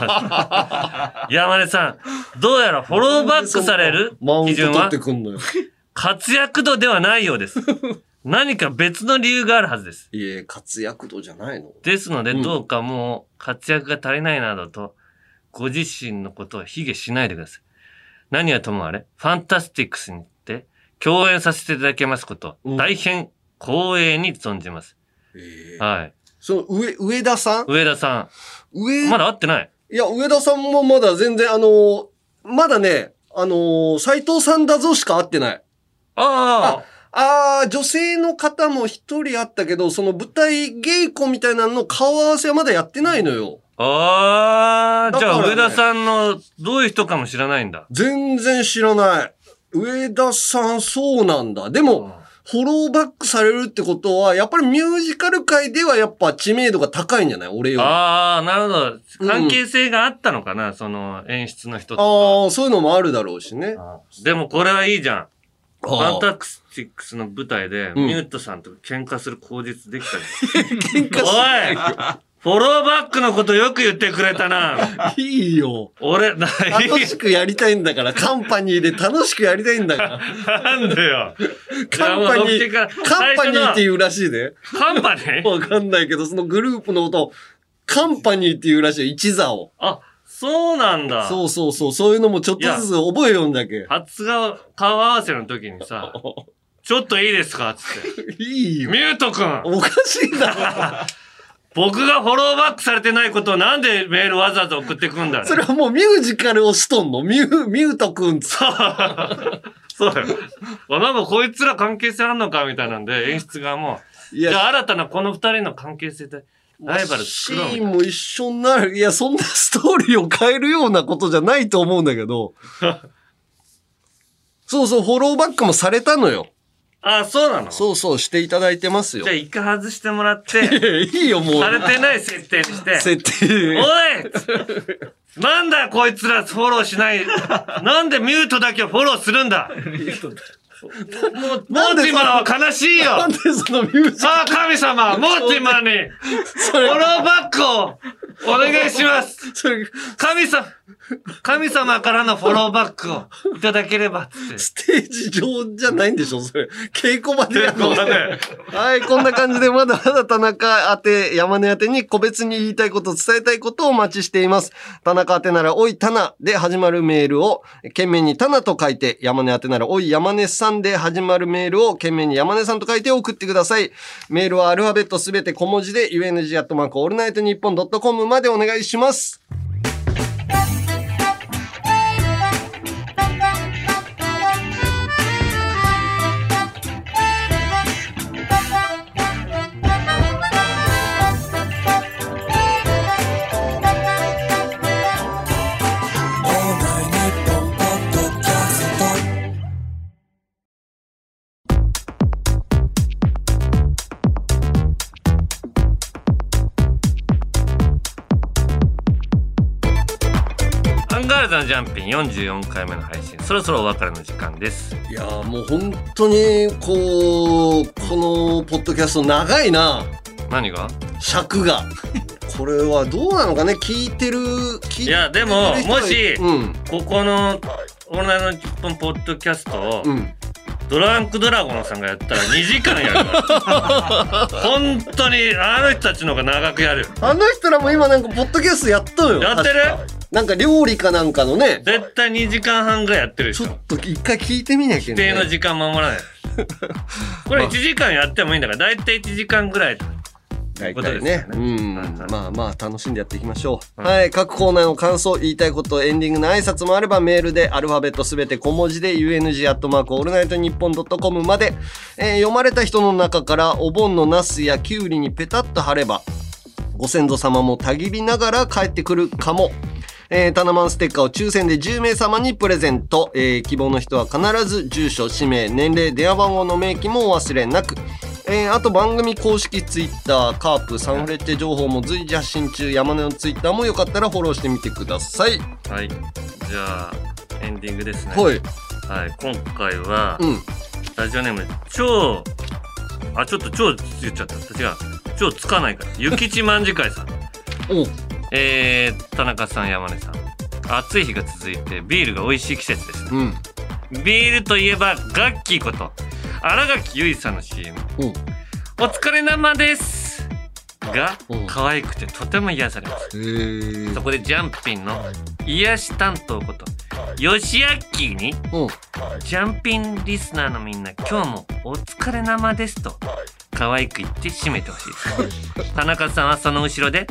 す。山根さん、どうやらフォローバックされる基準は？てくんのよ。活躍度ではないようです。何か別の理由があるはずです。いえ、活躍度じゃないのですので、うんどうかもう活躍が足りないなどと、ご自身のことを卑下しないでください。何はともあれ、ファンタスティックスにて共演させていただけますこと、うん大変光栄に存じます。ええはい。その、上、上田さん？上田さ上、ん、まだ会ってない？いや、上田さんもまだ全然、あのーまだね、あのー斎藤さんだぞしか会ってない。ああー、女性の方も一人あったけど、その舞台稽古みたいなのの顔合わせはまだやってないのよ。あ、ああ、じゃあ上田さんのどういう人かも知らないんだ。全然知らない。上田さん、そうなんだ。でも、フォローバックされるってことは、やっぱりミュージカル界ではやっぱ知名度が高いんじゃない？俺より。あああ、なるほど。関係性があったのかな、その演出の人と。あー、そういうのもあるだろうしね。でもこれはいいじゃん。ファンタスティックスの舞台で、うんミュートさんと喧嘩する口実できたじゃん。喧嘩おいフォローバックのことよく言ってくれたな。いいよ。俺、な、楽しくやりたいんだから、カンパニーで楽しくやりたいんだから。なんでよ。カンパニー、カンパニーって言うらしいで。カンパニー？わかんないけど、そのグループのことを、カンパニーって言うらしいよ、一座を。あ、そうなんだ。そうそうそう、そういうのもちょっとずつ覚えようんだけ。初顔、顔合わせの時にさ、ちょっといいですか？つって。いいよ。ミュートくんおかしいだろ。僕がフォローバックされてないことをなんでメールわざわざ送ってくんだよ。それはもうミュージカルをしとんの？ミュー、ミュートくん。そうだよ。あなんかこいつら関係性あんのかみたいなんで、演出側も。じゃあ新たなこの二人の関係性で、ライバルシ作ろうみたいなーンも一緒になる。いや、そんなストーリーを変えるようなことじゃないと思うんだけど。そうそう、フォローバックもされたのよ。あ、そうなの？そうそう、していただいてますよじゃあ。一回外してもらって、いいよ、もう。されてない設定にして。設定。おいなんだこいつらフォローしない。なんでミュートだけをフォローするんだモーティマーは悲しいよなんでそのミュージさあ神様、モーティマーにフォローバックをお願いします神様、神様からのフォローバックをいただければっつって。ステージ上じゃないんでしょそれ。稽古場でやるの稽古場ではい、こんな感じでまだまだ田中宛て、山根宛てに個別に言いたいこと、伝えたいことをお待ちしています。田中宛てなら、おい、タナで始まるメールを、懸命にタナと書いて、山根宛てなら、おい、山根さんで始まるメールを、懸命に山根さんと書いて送ってください。メールはアルファベットすべて小文字で、UNG アットマークオールナイトニッポン c o m までお願いします。のジャンピン44回目の配信、そろそろお別れの時間です。いやーもう本当に、こう、このポッドキャスト長いな。何が？尺が。これはどうなのかね？聞いてる、聞いてるいや、でも、もし、うん。ここの、オールナイトニッポンポッドキャストを、うん。ドランクドラゴンさんがやったら2時間やる。本当に、あの人たちの方が長くやる。あの人らも今なんかポッドキャストやっとんよ。やってる？なんか料理かなんかのね。絶対2時間半ぐらいやってるでしょ。ちょっと一回聞いてみなきゃ指定のね。時間守らない。これ1時間やってもいいんだから、だいたい1時間ぐらい。大体ってことですよねね。うん。まあまあ楽しんでやっていきましょう。はいはい。各コーナーの感想、言いたいこと、エンディングの挨拶もあればメールでアルファベットすべて小文字で UNG アットマークオールナイトニッポンドットコムまで、えー読まれた人の中からお盆のナスやキュウリにペタッと貼れば、ご先祖様もたぎりながら帰ってくるかも。えータナマンステッカーを抽選で10名様にプレゼント。えー希望の人は必ず住所、氏名、年齢、電話番号の明記もお忘れなく。えーあと番組公式ツイッター、カープ、サンフレッチェ情報も随時発信中、山根のツイッターもよかったらフォローしてみてください。はい。じゃあ、エンディングですね。はい。はい。今回は、うん。ラジオネーム、超、あ、ちょっと超言っちゃった。違う。超つかないから。ゆきちまんじ会さん。おえー、田中さん、山根さん。暑い日が続いて、ビールが美味しい季節ですね。うん。ビールといえば、ガッキーこと、新垣結衣さんの CM。うん。お疲れ生ですがうん可愛くてとても癒されます。へーそこでジャンピンの癒し担当こと、ヨシアッキーに、うん。ジャンピンリスナーのみんな今日もお疲れ生ですと可愛く言って締めてほしいです。田中さんはその後ろで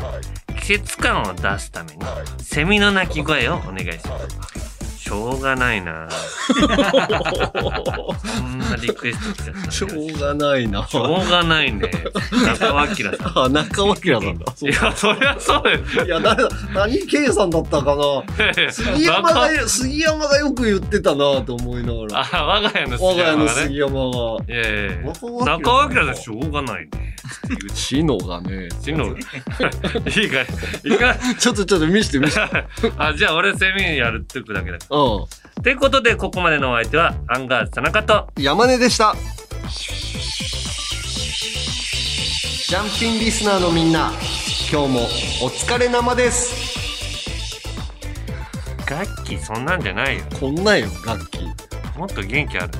季節感を出すためにセミの鳴き声をお願いします。しょうがないなそんなリクエスト来ちゃった。しょうがないな。しょうがないね。中尾明さん。あ、中尾明さんだ。いや、そりゃそうよ。いや、誰だ、何圭さんだったかな。杉山がよ、杉山がよく言ってたなと思いながら。あ、我が家の我が家のがね。杉山が。いやいや中尾明さんしょうがないね。シノがね。しの、いいかい、いいかい。ちょっとちょっと見して見して。あ、じゃあ俺セミやるってくだけだ。うということで、ここまでのお相手は、アンガールズ田中と、ん。山根でした。ジャンピンリスナーのみんな、今日もお疲れ生です。ガッキーそんなんじゃないよ。こんなんよ、楽器。もっと元気ある。